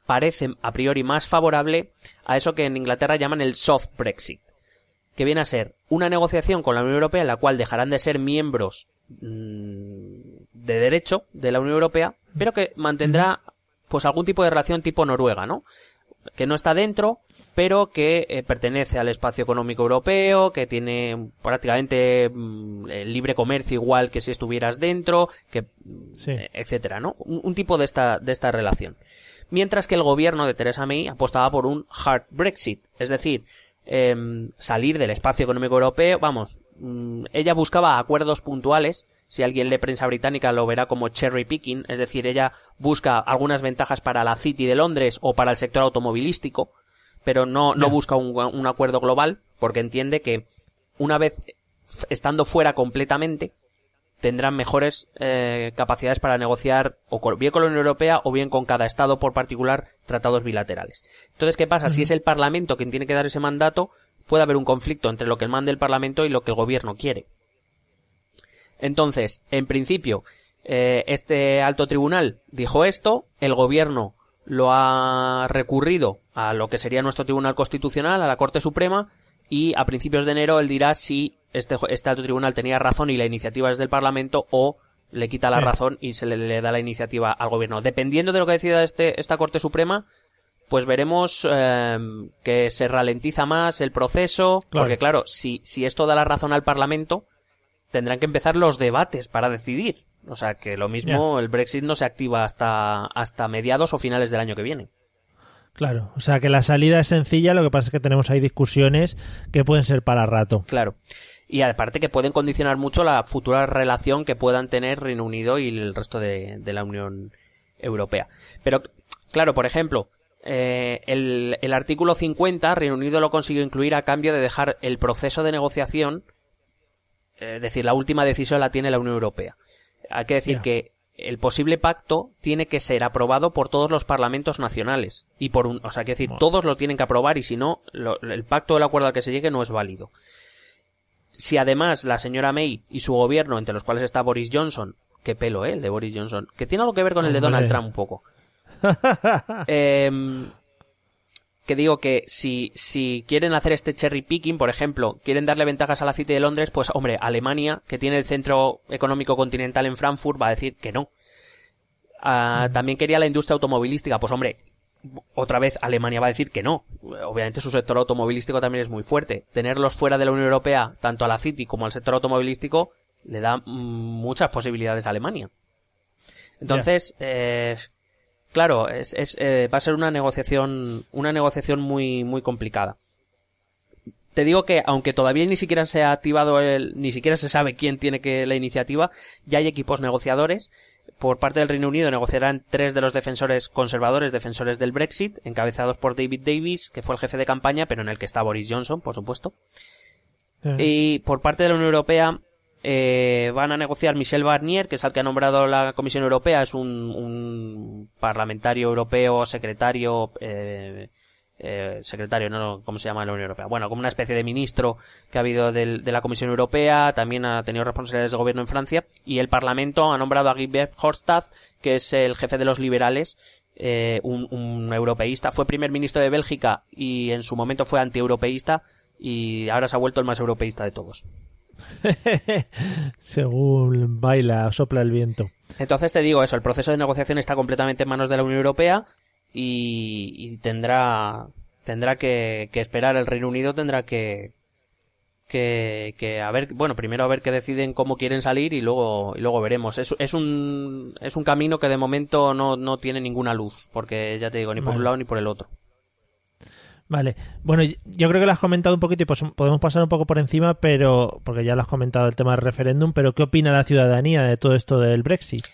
parece a priori más favorable a eso que en Inglaterra llaman el soft Brexit, que viene a ser una negociación con la Unión Europea en la cual dejarán de ser miembros mm, de derecho de la Unión Europea, pero que mantendrá pues algún tipo de relación tipo Noruega, ¿no? Que no está dentro, pero que eh, pertenece al espacio económico europeo, que tiene prácticamente mm, el libre comercio igual que si estuvieras dentro, que Sí. eh, etcétera, ¿no? Un, un tipo de esta de esta relación. Mientras que el gobierno de Theresa May apostaba por un hard Brexit, es decir, em, salir del espacio económico europeo, vamos, mm, ella buscaba acuerdos puntuales, si alguien lee prensa británica lo verá como cherry picking, es decir, ella busca algunas ventajas para la City de Londres o para el sector automovilístico, pero no, no busca un, un acuerdo global, porque entiende que una vez estando fuera completamente, tendrán mejores eh, capacidades para negociar o con- bien con la Unión Europea o bien con cada Estado por particular tratados bilaterales. Entonces, ¿qué pasa? Si es el Parlamento quien tiene que dar ese mandato, puede haber un conflicto entre lo que manda el Parlamento y lo que el Gobierno quiere. Entonces, en principio, eh, este alto tribunal dijo esto, el Gobierno lo ha recurrido a lo que sería nuestro Tribunal Constitucional, a la Corte Suprema, y a principios de enero él dirá si este, este alto tribunal tenía razón y la iniciativa es del Parlamento o le quita la Sí. razón y se le, le da la iniciativa al gobierno. Dependiendo de lo que decida este, esta Corte Suprema, pues veremos eh, que se ralentiza más el proceso, Claro. porque claro, si, si esto da la razón al Parlamento, tendrán que empezar los debates para decidir. O sea que lo mismo, el Brexit no se activa hasta, hasta mediados o finales del año que viene. Claro. O sea que la salida es sencilla, lo que pasa es que tenemos ahí discusiones que pueden ser para rato. Claro. Y aparte que pueden condicionar mucho la futura relación que puedan tener Reino Unido y el resto de, de la Unión Europea. Pero, claro, por ejemplo, eh, el, el artículo 50 Reino Unido lo consiguió incluir a cambio de dejar el proceso de negociación, eh, es decir, la última decisión la tiene la Unión Europea. Hay que decir que el posible pacto tiene que ser aprobado por todos los parlamentos nacionales y por un, o sea, hay que decir, Bueno. todos lo tienen que aprobar y si no, lo- el pacto o el acuerdo al que se llegue no es válido. Si además la señora May y su gobierno, entre los cuales está Boris Johnson, qué pelo, ¿eh? El de Boris Johnson, que tiene algo que ver con el de. Donald Trump un poco. Em, que digo que si, si quieren hacer este cherry picking, por ejemplo, quieren darle ventajas a la City de Londres, pues hombre, Alemania, que tiene el centro económico continental en Frankfurt, va a decir que no. Ah, también quería la industria automovilística, pues hombre, otra vez Alemania va a decir que no. Obviamente su sector automovilístico también es muy fuerte. Tenerlos fuera de la Unión Europea, tanto a la City como al sector automovilístico, le da mm, muchas posibilidades a Alemania. Entonces, eh, claro, es, es eh, va a ser una negociación, una negociación muy, muy complicada. Te digo que aunque todavía ni siquiera se ha activado el, ni siquiera se sabe quién tiene que la iniciativa, ya hay equipos negociadores. Por parte del Reino Unido negociarán tres de los defensores conservadores, defensores del Brexit, encabezados por David Davis, que fue el jefe de campaña, pero en el que está Boris Johnson, por supuesto. Y por parte de la Unión Europea eh, van a negociar Michel Barnier, que es el que ha nombrado la Comisión Europea, es un, parlamentario europeo, secretario, eh, eh, secretario, no, ¿cómo se llama en la Unión Europea? Bueno, como una especie de ministro que ha habido de la Comisión Europea, también ha tenido responsabilidades de gobierno en Francia, y el Parlamento ha nombrado a Guy Verhofstadt, que es el jefe de los liberales, un, un, europeísta, fue primer ministro de Bélgica y en su momento fue antieuropeísta y ahora se ha vuelto el más europeísta de todos. Según baila, sopla el viento. Entonces te digo eso, el proceso de negociación está completamente en manos de la Unión Europea y, tendrá tendrá que, esperar. El Reino Unido tendrá que, que, que a ver bueno primero a ver qué deciden cómo quieren salir y luego y luego veremos. Es, es un es un camino que de momento no, no tiene ninguna luz porque ya te digo ni por un lado ni por el otro Vale, bueno, yo creo que lo has comentado un poquito y podemos pasar un poco por encima, pero porque ya lo has comentado el tema del referéndum, pero ¿qué opina la ciudadanía de todo esto del Brexit?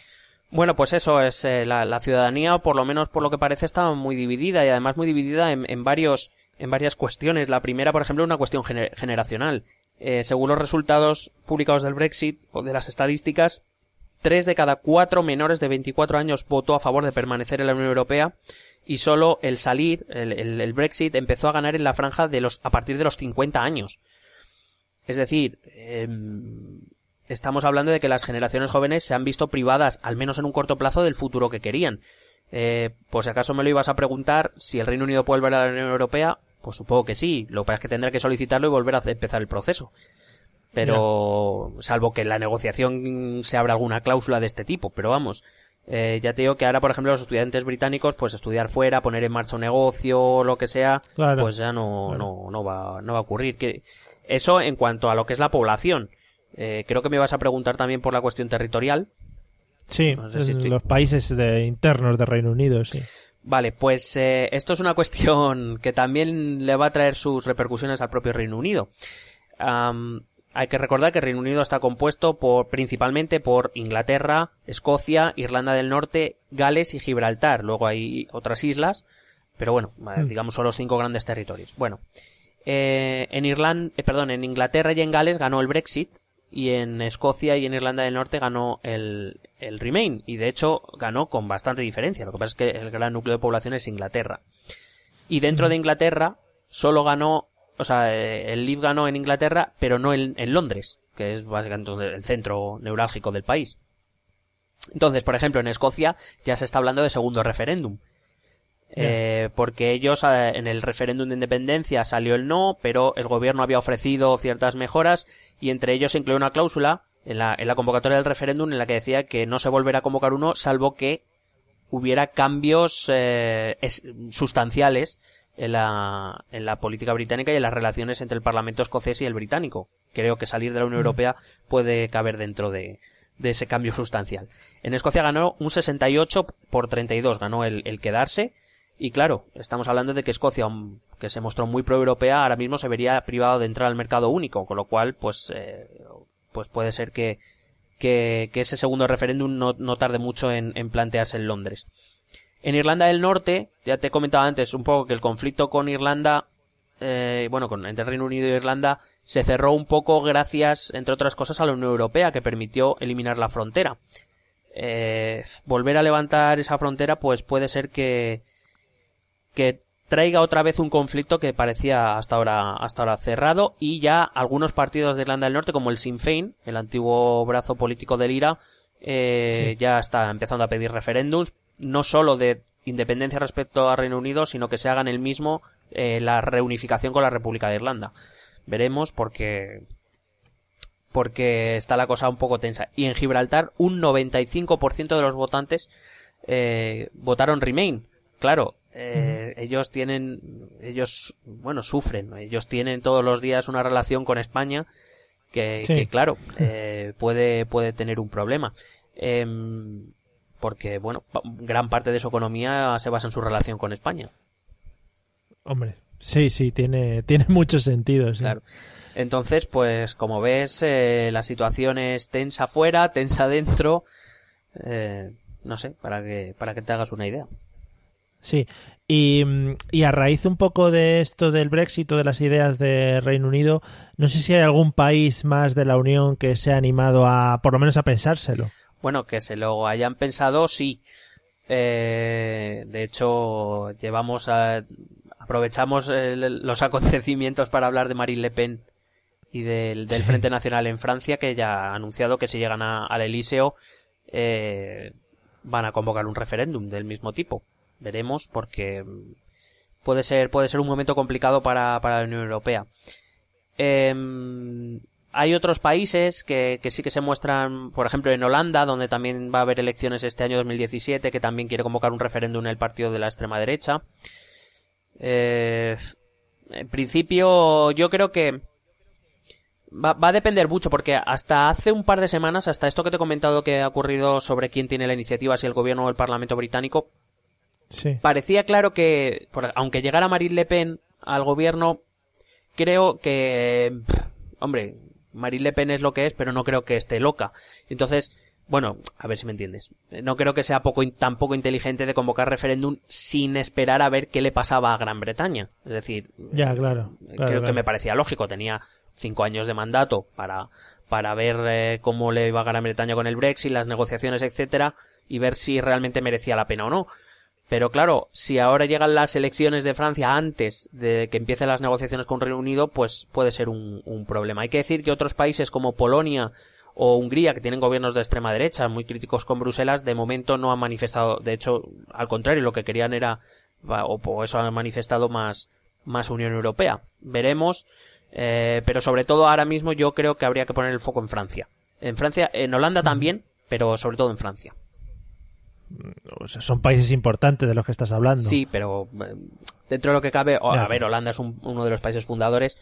Bueno, pues eso es eh, la, ciudadanía, por lo menos por lo que parece, está muy dividida y además muy dividida en, varios en varias cuestiones. La primera, por ejemplo, una cuestión generacional. Eh, según los resultados publicados del Brexit o de las estadísticas, tres de cada cuatro menores de 24 años votó a favor de permanecer en la Unión Europea y solo el salir, el, Brexit, empezó a ganar en la franja de los, a partir de los 50 años. Es decir, em, estamos hablando de que las generaciones jóvenes se han visto privadas, al menos en un corto plazo, del futuro que querían. Eh, pues si acaso me lo ibas a preguntar si el Reino Unido puede volver a la Unión Europea, pues supongo que sí. Lo que pasa es que tendrá que solicitarlo y volver a empezar el proceso. Pero, salvo que en la negociación se abra alguna cláusula de este tipo, pero vamos, eh, ya te digo que ahora, por ejemplo, los estudiantes británicos, pues estudiar fuera, poner en marcha un negocio, lo que sea, pues ya no, no, no, va, no va a ocurrir. Que eso en cuanto a lo que es la población. Eh, creo que me vas a preguntar también por la cuestión territorial. Sí, los países de, internos de Reino Unido, sí. Vale, pues eh, esto es una cuestión que también le va a traer sus repercusiones al propio Reino Unido. Hay que recordar que el Reino Unido está compuesto por, principalmente por Inglaterra, Escocia, Irlanda del Norte, Gales y Gibraltar. Luego hay otras islas, pero bueno, hmm. digamos son los cinco grandes territorios. Bueno, eh, en Irlanda, eh, perdón, en Inglaterra y en Gales ganó el Brexit y en Escocia y en Irlanda del Norte ganó el, el Remain y de hecho ganó con bastante diferencia. Lo que pasa es que el gran núcleo de población es Inglaterra. Y dentro hmm. de Inglaterra solo ganó o sea, eh, el Leave ganó en Inglaterra, pero no en, Londres, que es básicamente el centro neurálgico del país. Entonces, por ejemplo, en Escocia ya se está hablando de segundo referéndum. Eh, porque ellos eh, en el referéndum de independencia salió el no, pero el gobierno había ofrecido ciertas mejoras y entre ellos se incluyó una cláusula en la, en la convocatoria del referéndum en la que decía que no se volverá a convocar uno salvo que hubiera cambios sustanciales en la, en la política británica y en las relaciones entre el Parlamento escocés y el británico. Creo que salir de la Unión. Europea puede caber dentro de, de ese cambio sustancial. En Escocia ganó un 68 por 32, ganó el, el quedarse. Y claro, estamos hablando de que Escocia, que se mostró muy pro-europea, ahora mismo se vería privado de entrar al mercado único, con lo cual, pues, eh, pues puede ser que, que, que, ese segundo referéndum no, no tarde mucho en, en plantearse en Londres. En Irlanda del Norte, ya te he comentado antes un poco que el conflicto con Irlanda, eh, bueno, con, entre Reino Unido e Irlanda, se cerró un poco gracias, entre otras cosas, a la Unión Europea, que permitió eliminar la frontera. Eh, volver a levantar esa frontera, pues puede ser que, que traiga otra vez un conflicto que parecía hasta ahora, hasta ahora cerrado y ya algunos partidos de Irlanda del Norte, como el Sinn Féin, el antiguo brazo político del IRA, eh, ya está empezando a pedir referéndums no solo de independencia respecto a Reino Unido, sino que se hagan el mismo eh, la reunificación con la República de Irlanda. Veremos porque porque está la cosa un poco tensa. Y en Gibraltar un 95% de los votantes eh, votaron Remain. Claro, eh, ellos tienen, ellos, bueno, sufren. Ellos tienen todos los días una relación con España que, que claro, eh, puede, puede tener un problema. Porque, bueno, gran parte de su economía se basa en su relación con España. Hombre, sí, sí, tiene, tiene mucho sentido. Claro. Entonces, pues como ves, eh, la situación es tensa afuera, tensa dentro. Eh, no sé, para que, para que te hagas una idea. Sí, y, y, a raíz un poco de esto del Brexit o de las ideas de Reino Unido, no sé si hay algún país más de la Unión que se ha animado a, por lo menos a pensárselo. Bueno, que se lo hayan pensado, sí. Eh, de hecho, llevamos a, aprovechamos los acontecimientos para hablar de Marine Le Pen y del, del Frente Nacional en Francia, que ya ha anunciado que si llegan al Elíseo eh, van a convocar un referéndum del mismo tipo. Veremos, porque puede ser, puede ser un momento complicado para, para la Unión Europea. Eh, hay otros países que, que, sí que se muestran, por ejemplo, en Holanda, donde también va a haber elecciones este año 2017, que también quiere convocar un referéndum en el partido de la extrema derecha. Eh, en principio, yo creo que va, va, a depender mucho, porque hasta hace un par de semanas, hasta esto que te he comentado que ha ocurrido sobre quién tiene la iniciativa, si el gobierno o el Parlamento británico, sí. parecía claro que, aunque llegara Marine Le Pen al gobierno, creo que, hombre, Marine Le Pen es lo que es, pero no creo que esté loca. Entonces, bueno, a ver si me entiendes. No creo que sea poco, tan poco inteligente de convocar referéndum sin esperar a ver qué le pasaba a Gran Bretaña. Es decir, ya, claro, creo claro, que me parecía lógico. Tenía cinco años de mandato para, para ver eh, cómo le iba a Gran Bretaña con el Brexit, las negociaciones, etcétera, y ver si realmente merecía la pena o no. Pero claro, si ahora llegan las elecciones de Francia antes de que empiecen las negociaciones con Reino Unido, pues puede ser un, un problema. Hay que decir que otros países como Polonia o Hungría, que tienen gobiernos de extrema derecha muy críticos con Bruselas, de momento no han manifestado, de hecho, al contrario, lo que querían era, o por eso han manifestado más, más Unión Europea. Veremos, eh, pero sobre todo ahora mismo yo creo que habría que poner el foco en Francia. En Francia, en Holanda también, pero sobre todo en Francia. O sea, son países importantes de los que estás hablando. Sí, pero eh, dentro de lo que cabe, a ver, Holanda es un, uno de los países fundadores,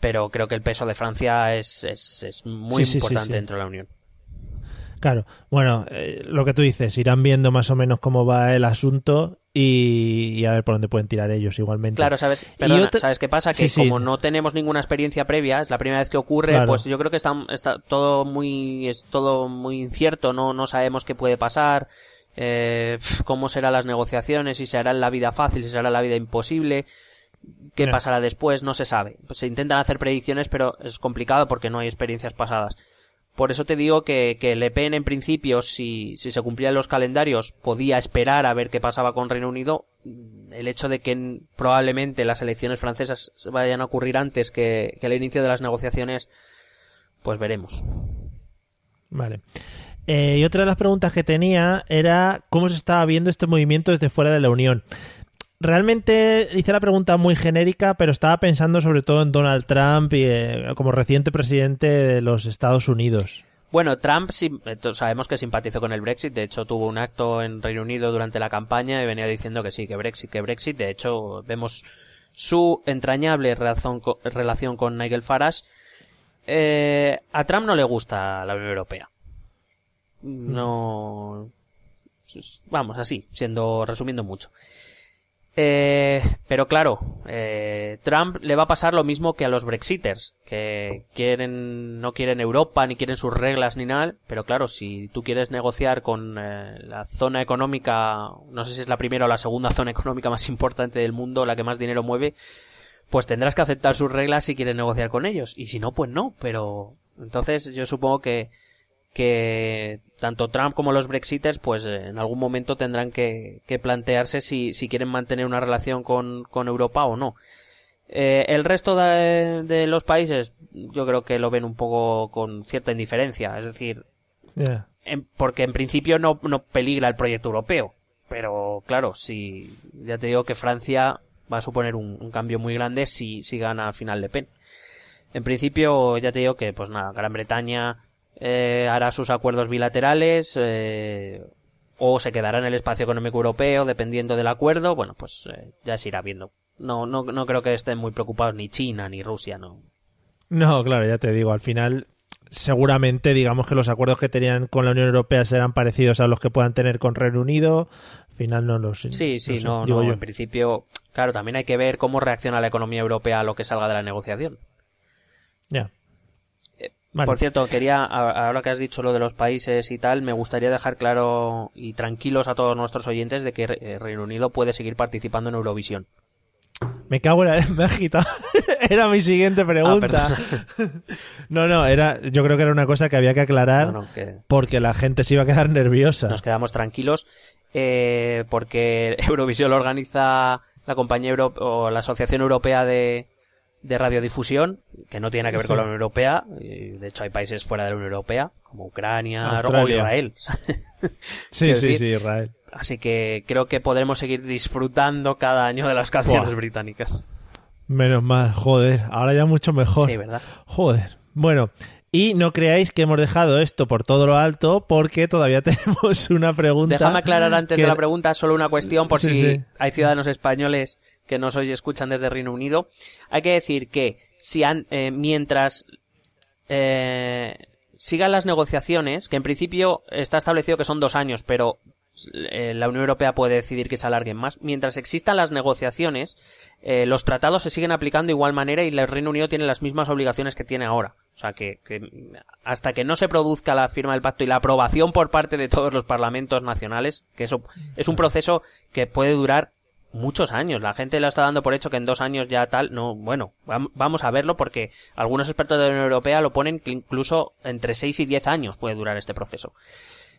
pero creo que el peso de Francia es, es, es muy Sí, sí, sí, importante sí. dentro de la Unión. Claro, bueno, eh, lo que tú dices, irán viendo más o menos cómo va el asunto y, y a ver por dónde pueden tirar ellos igualmente. Claro, ¿sabes? Perdona, otra- ¿sabes qué pasa? Que como no tenemos ninguna experiencia previa, es la primera vez que ocurre, Claro. pues yo creo que está, está todo muy, es todo muy incierto, no, no sabemos qué puede pasar, eh, cómo serán las negociaciones, si se hará la vida fácil, si se hará la vida imposible, qué pasará después, no se sabe. Pues se intentan hacer predicciones, pero es complicado porque no hay experiencias pasadas. Por eso te digo que, que Le Pen, en principio, si, si se cumplían los calendarios, podía esperar a ver qué pasaba con Reino Unido. El hecho de que probablemente las elecciones francesas vayan a ocurrir antes que, que el inicio de las negociaciones, pues veremos. Vale. Eh, y otra de las preguntas que tenía era cómo se estaba viendo este movimiento desde fuera de la Unión. Realmente hice la pregunta muy genérica, pero estaba pensando sobre todo en Donald Trump y, eh, como reciente presidente de los Estados Unidos. Bueno, Trump eh, sabemos que simpatizó con el Brexit, de hecho tuvo un acto en Reino Unido durante la campaña y venía diciendo que sí, que Brexit, que Brexit, de hecho vemos su entrañable relación con Nigel Farage. Eh, a Trump no le gusta la Unión Europea. No... Vamos, así, siendo, resumiendo mucho. Eh, pero claro, eh, Trump le va a pasar lo mismo que a los Brexiters, que quieren, no quieren Europa, ni quieren sus reglas ni nada, pero claro, si tú quieres negociar con eh, la zona económica, no sé si es la primera o la segunda zona económica más importante del mundo, la que más dinero mueve, pues tendrás que aceptar sus reglas si quieres negociar con ellos, y si no, pues no, pero entonces yo supongo que que tanto Trump como los Brexiters pues eh, en algún momento tendrán que, que plantearse si, si quieren mantener una relación con, con Europa o no. Eh, el resto de, de los países yo creo que lo ven un poco con cierta indiferencia, es decir, en- porque en principio no, no peligra el proyecto europeo. Pero claro, si ya te digo que Francia va a suponer un, cambio muy grande si, si gana al final Le Pen. En principio, ya te digo que, pues nada, Gran Bretaña eh, hará sus acuerdos bilaterales eh, o se quedará en el espacio económico europeo dependiendo del acuerdo. Bueno, pues eh, ya se irá viendo. No, no, no creo que estén muy preocupados ni China ni Rusia, no. No, claro, ya te digo, al final seguramente digamos que los acuerdos que tenían con la Unión Europea serán parecidos a los que puedan tener con Reino Unido. Al final no lo sé. Sí, sí, no, no, en principio, claro, también hay que ver cómo reacciona la economía europea a lo que salga de la negociación. Ya. Por cierto, quería, ahora que has dicho lo de los países y tal, me gustaría dejar claro y tranquilos a todos nuestros oyentes de que eh, Reino Unido puede seguir participando en Eurovisión. Me cago en la... Me agitado. era mi siguiente ah, pregunta. no, no, era, yo creo que era una cosa que había que aclarar porque la gente se iba a quedar nerviosa. Nos quedamos tranquilos eh, porque Eurovisión lo organiza la compañía o la Asociación Europea de, de Radiodifusión, que no tiene nada que ver con la Unión Europea. de hecho, hay países fuera de la Unión Europea, como Ucrania o Israel. sí, sí, sí, Israel. Así que creo que podremos seguir disfrutando cada año de las canciones británicas. Menos mal, joder, ahora ya mucho mejor. Sí, ¿verdad? Joder. Bueno, y no creáis que hemos dejado esto por todo lo alto porque todavía tenemos una pregunta. Déjame aclarar antes de la pregunta solo una cuestión por si hay ciudadanos españoles que nos hoy escuchan desde Reino Unido. Hay que decir que si eh, mientras eh, sigan las negociaciones, que en principio está establecido que son dos años, pero eh, la Unión Europea puede decidir que se alarguen más. Mientras existan las negociaciones, eh, los tratados se siguen aplicando de igual manera y el Reino Unido tiene las mismas obligaciones que tiene ahora. O sea que, hasta que no se produzca la firma del pacto y la aprobación por parte de todos los parlamentos nacionales, que eso es un proceso que puede durar muchos años. La gente lo está dando por hecho que en dos años ya tal. No, bueno, vamos a verlo porque algunos expertos de la Unión Europea lo ponen que incluso entre seis y diez años puede durar este proceso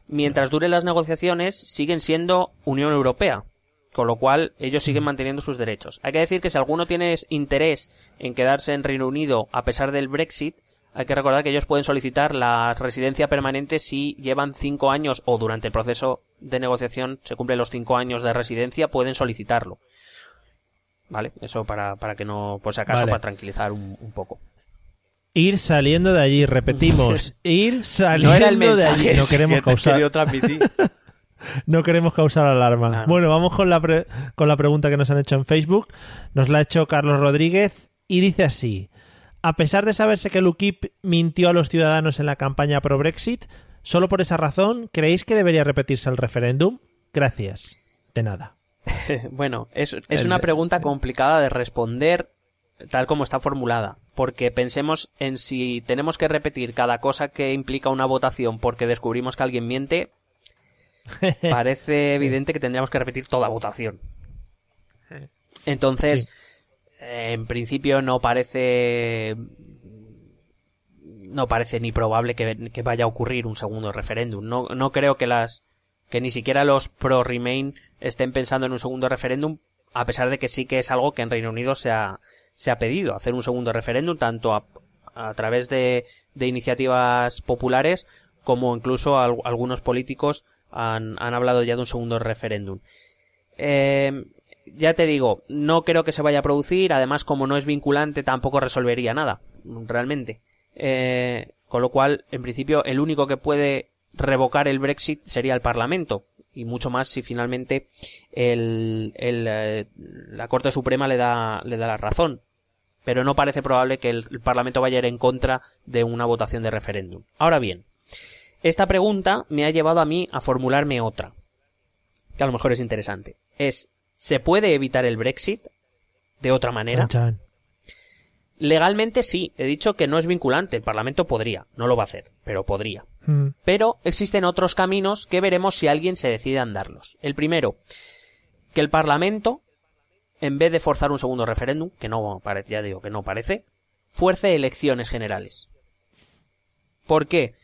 mientras duren las negociaciones, siguen siendo Unión Europea. Con lo cual, ellos siguen manteniendo sus derechos. Hay que decir que si alguno tiene interés en quedarse en Reino Unido a pesar del Brexit, hay que recordar que ellos pueden solicitar la residencia permanente si llevan cinco años o durante el proceso de negociación se cumplen los cinco años de residencia, pueden solicitarlo. ¿Vale? Eso para, para que no, por si acaso, para tranquilizar un poco ir saliendo de allí, repetimos, ir saliendo de allí. No queremos causar No queremos causar alarma. Bueno, vamos con la, con la pregunta que nos han hecho en Facebook. Nos la ha hecho Carlos Rodríguez y dice así: A pesar de saberse que el UKIP mintió a los ciudadanos en la campaña pro Brexit, solo por esa razón, ¿creéis que debería repetirse el referéndum? Gracias. De nada. bueno, es, es una pregunta complicada de responder tal como está formulada, porque pensemos en si tenemos que repetir cada cosa que implica una votación porque descubrimos que alguien miente, parece evidente que tendríamos que repetir toda votación. Entonces, en principio no parece no parece ni probable que, que, vaya a ocurrir un segundo referéndum. No, no creo que las que ni siquiera los pro Remain estén pensando en un segundo referéndum, a pesar de que sí que es algo que en Reino Unido se ha, se ha pedido hacer un segundo referéndum tanto a, través de, de, iniciativas populares como incluso algunos políticos han, han, hablado ya de un segundo referéndum. Eh, ya te digo, no creo que se vaya a producir, además como no es vinculante tampoco resolvería nada, realmente. Eh, con lo cual, en principio, el único que puede revocar el Brexit sería el Parlamento, y mucho más si finalmente eh, la Corte Suprema le da, le da la razón pero no parece probable que el, Parlamento vaya a ir en contra de una votación de referéndum. Ahora bien, esta pregunta me ha llevado a mí a formularme otra, que a lo mejor es interesante. Es, ¿se puede evitar el Brexit de otra manera? Legalmente sí, he dicho que no es vinculante, el Parlamento podría, no lo va a hacer, pero podría. Hmm. Pero existen otros caminos que veremos si alguien se decide a andarlos. El primero, que el Parlamento en vez de forzar un segundo referéndum, que no parece, ya digo que no parece, fuerce elecciones generales. ¿Por qué?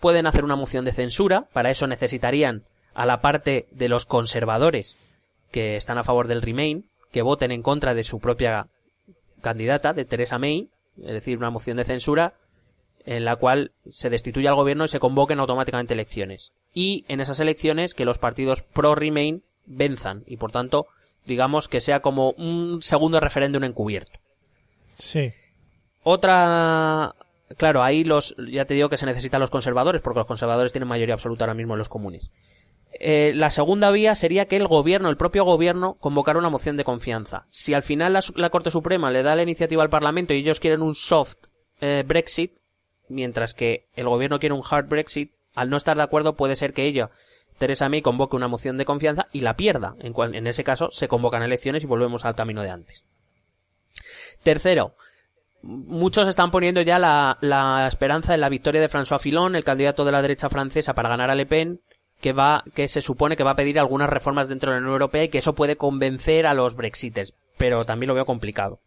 Pueden hacer una moción de censura, para eso necesitarían a la parte de los conservadores que están a favor del Remain, que voten en contra de su propia candidata, de Theresa May, es decir, una moción de censura en la cual se destituye al gobierno y se convoquen automáticamente elecciones. Y en esas elecciones que los partidos pro Remain venzan y por tanto digamos que sea como un segundo referéndum encubierto. Sí. Otra, claro, ahí los, ya te digo que se necesitan los conservadores, porque los conservadores tienen mayoría absoluta ahora mismo en los comunes. Eh, la segunda vía sería que el gobierno, el propio gobierno, convocara una moción de confianza. Si al final la, Corte Suprema le da la iniciativa al Parlamento y ellos quieren un soft eh, Brexit, mientras que el gobierno quiere un hard Brexit, al no estar de acuerdo puede ser que ella, Teresa May, convoque una moción de confianza y la pierda. En, cual, en ese caso se convocan elecciones y volvemos al camino de antes. Tercero, muchos están poniendo ya la, la esperanza en la victoria de François Fillon, el candidato de la derecha francesa, para ganar a Le Pen, que va, que se supone que va a pedir algunas reformas dentro de la Unión Europea y que eso puede convencer a los brexites, pero también lo veo complicado.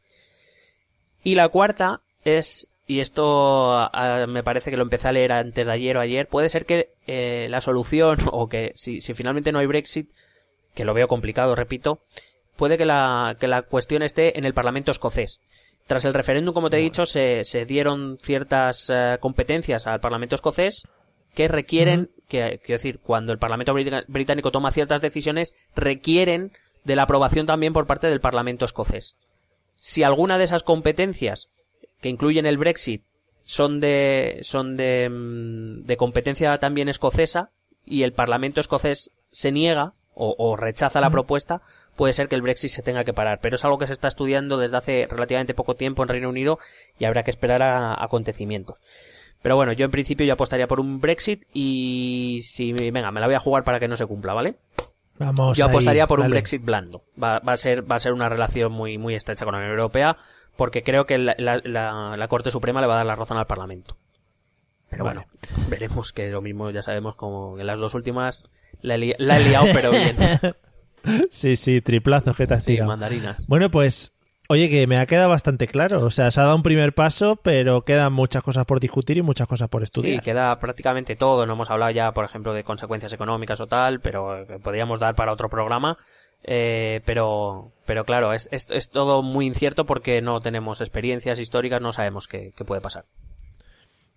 Y la cuarta es, y esto ah, me parece que lo empecé a leer antes de ayer o ayer, puede ser que eh, la solución, o que si, si finalmente no hay Brexit, que lo veo complicado, repito, puede que la, que la cuestión esté en el Parlamento escocés. Tras el referéndum, como te he dicho, se, se dieron ciertas eh, competencias al Parlamento escocés que requieren, que, quiero decir, cuando el Parlamento británico toma ciertas decisiones, requieren de la aprobación también por parte del Parlamento escocés. Si alguna de esas competencias que incluyen el Brexit son de son de, mm, de competencia también escocesa y el Parlamento escocés se niega o, o rechaza la propuesta, puede ser que el Brexit se tenga que parar. Pero es algo que se está estudiando desde hace relativamente poco tiempo en Reino Unido y habrá que esperar a acontecimientos. Pero bueno, yo en principio yo apostaría por un Brexit y si venga, me la voy a jugar para que no se cumpla, ¿vale? Vamos. Yo ahí, apostaría por un. Brexit blando. Va, va a ser va a ser una relación muy muy estrecha con la Unión Europea porque creo que la, la- la- la Corte Suprema le va a dar la razón al Parlamento. Pero Vale. bueno, veremos que lo mismo ya sabemos como en las dos últimas la he, li- la he liado pero bien. Sí, sí, triplazo que te has Sí, mandarinas. Bueno, pues, oye, que me ha quedado bastante claro. O sea, se ha dado un primer paso, pero quedan muchas cosas por discutir y muchas cosas por Sí, estudiar. queda prácticamente todo. No hemos hablado ya, por ejemplo, de consecuencias económicas o tal, pero eh, podríamos dar para otro programa. Eh, pero, pero claro, es, es, es todo muy incierto porque no tenemos experiencias históricas, no sabemos qué, qué puede pasar.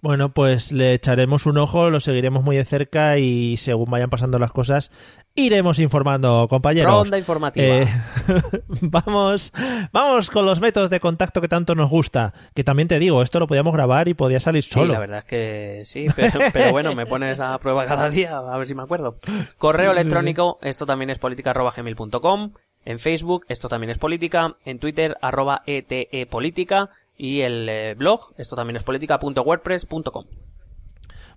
Bueno, pues le echaremos un ojo, lo seguiremos muy de cerca y según vayan pasando las cosas, iremos informando, compañeros. Ronda informativa. Eh, vamos, vamos con los métodos de contacto que tanto nos gusta. Que también te digo, esto lo podíamos grabar y podía salir Sí, solo. la verdad es que sí, pero, pero bueno, me pones a prueba cada día, a ver si me acuerdo. Correo electrónico, esto también es política arroba gmail.com, en Facebook, esto también es política, en Twitter, arroba ETE política, y el eh, blog, esto también es política.wordpress.com.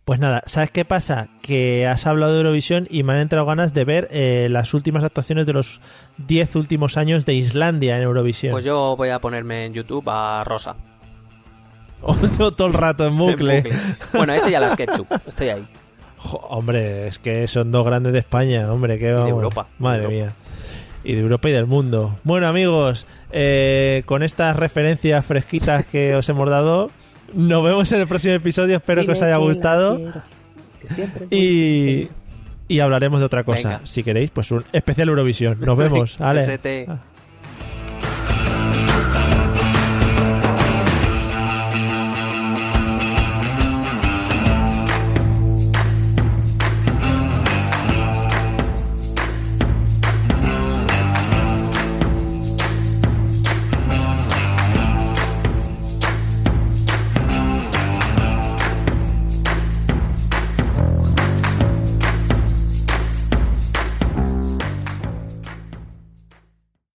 Pues nada, ¿sabes qué pasa? Que has hablado de Eurovisión y me han entrado ganas de ver eh, las últimas actuaciones de los 10 últimos años de Islandia en Eurovisión. Pues yo voy a ponerme en YouTube a Rosa. Todo el rato en bucle. En bucle. Bueno, ese ya las ketchup, estoy ahí. Jo, hombre, es que son dos grandes de España, hombre, que vamos. Europa, de Madre Europa. mía. Y de Europa y del mundo. Bueno, amigos, eh, con estas referencias fresquitas que os hemos dado, nos vemos en el próximo episodio. Espero que os haya gustado. Y, y hablaremos de otra cosa. Venga. Si queréis, pues un especial Eurovisión. Nos vemos. Ale.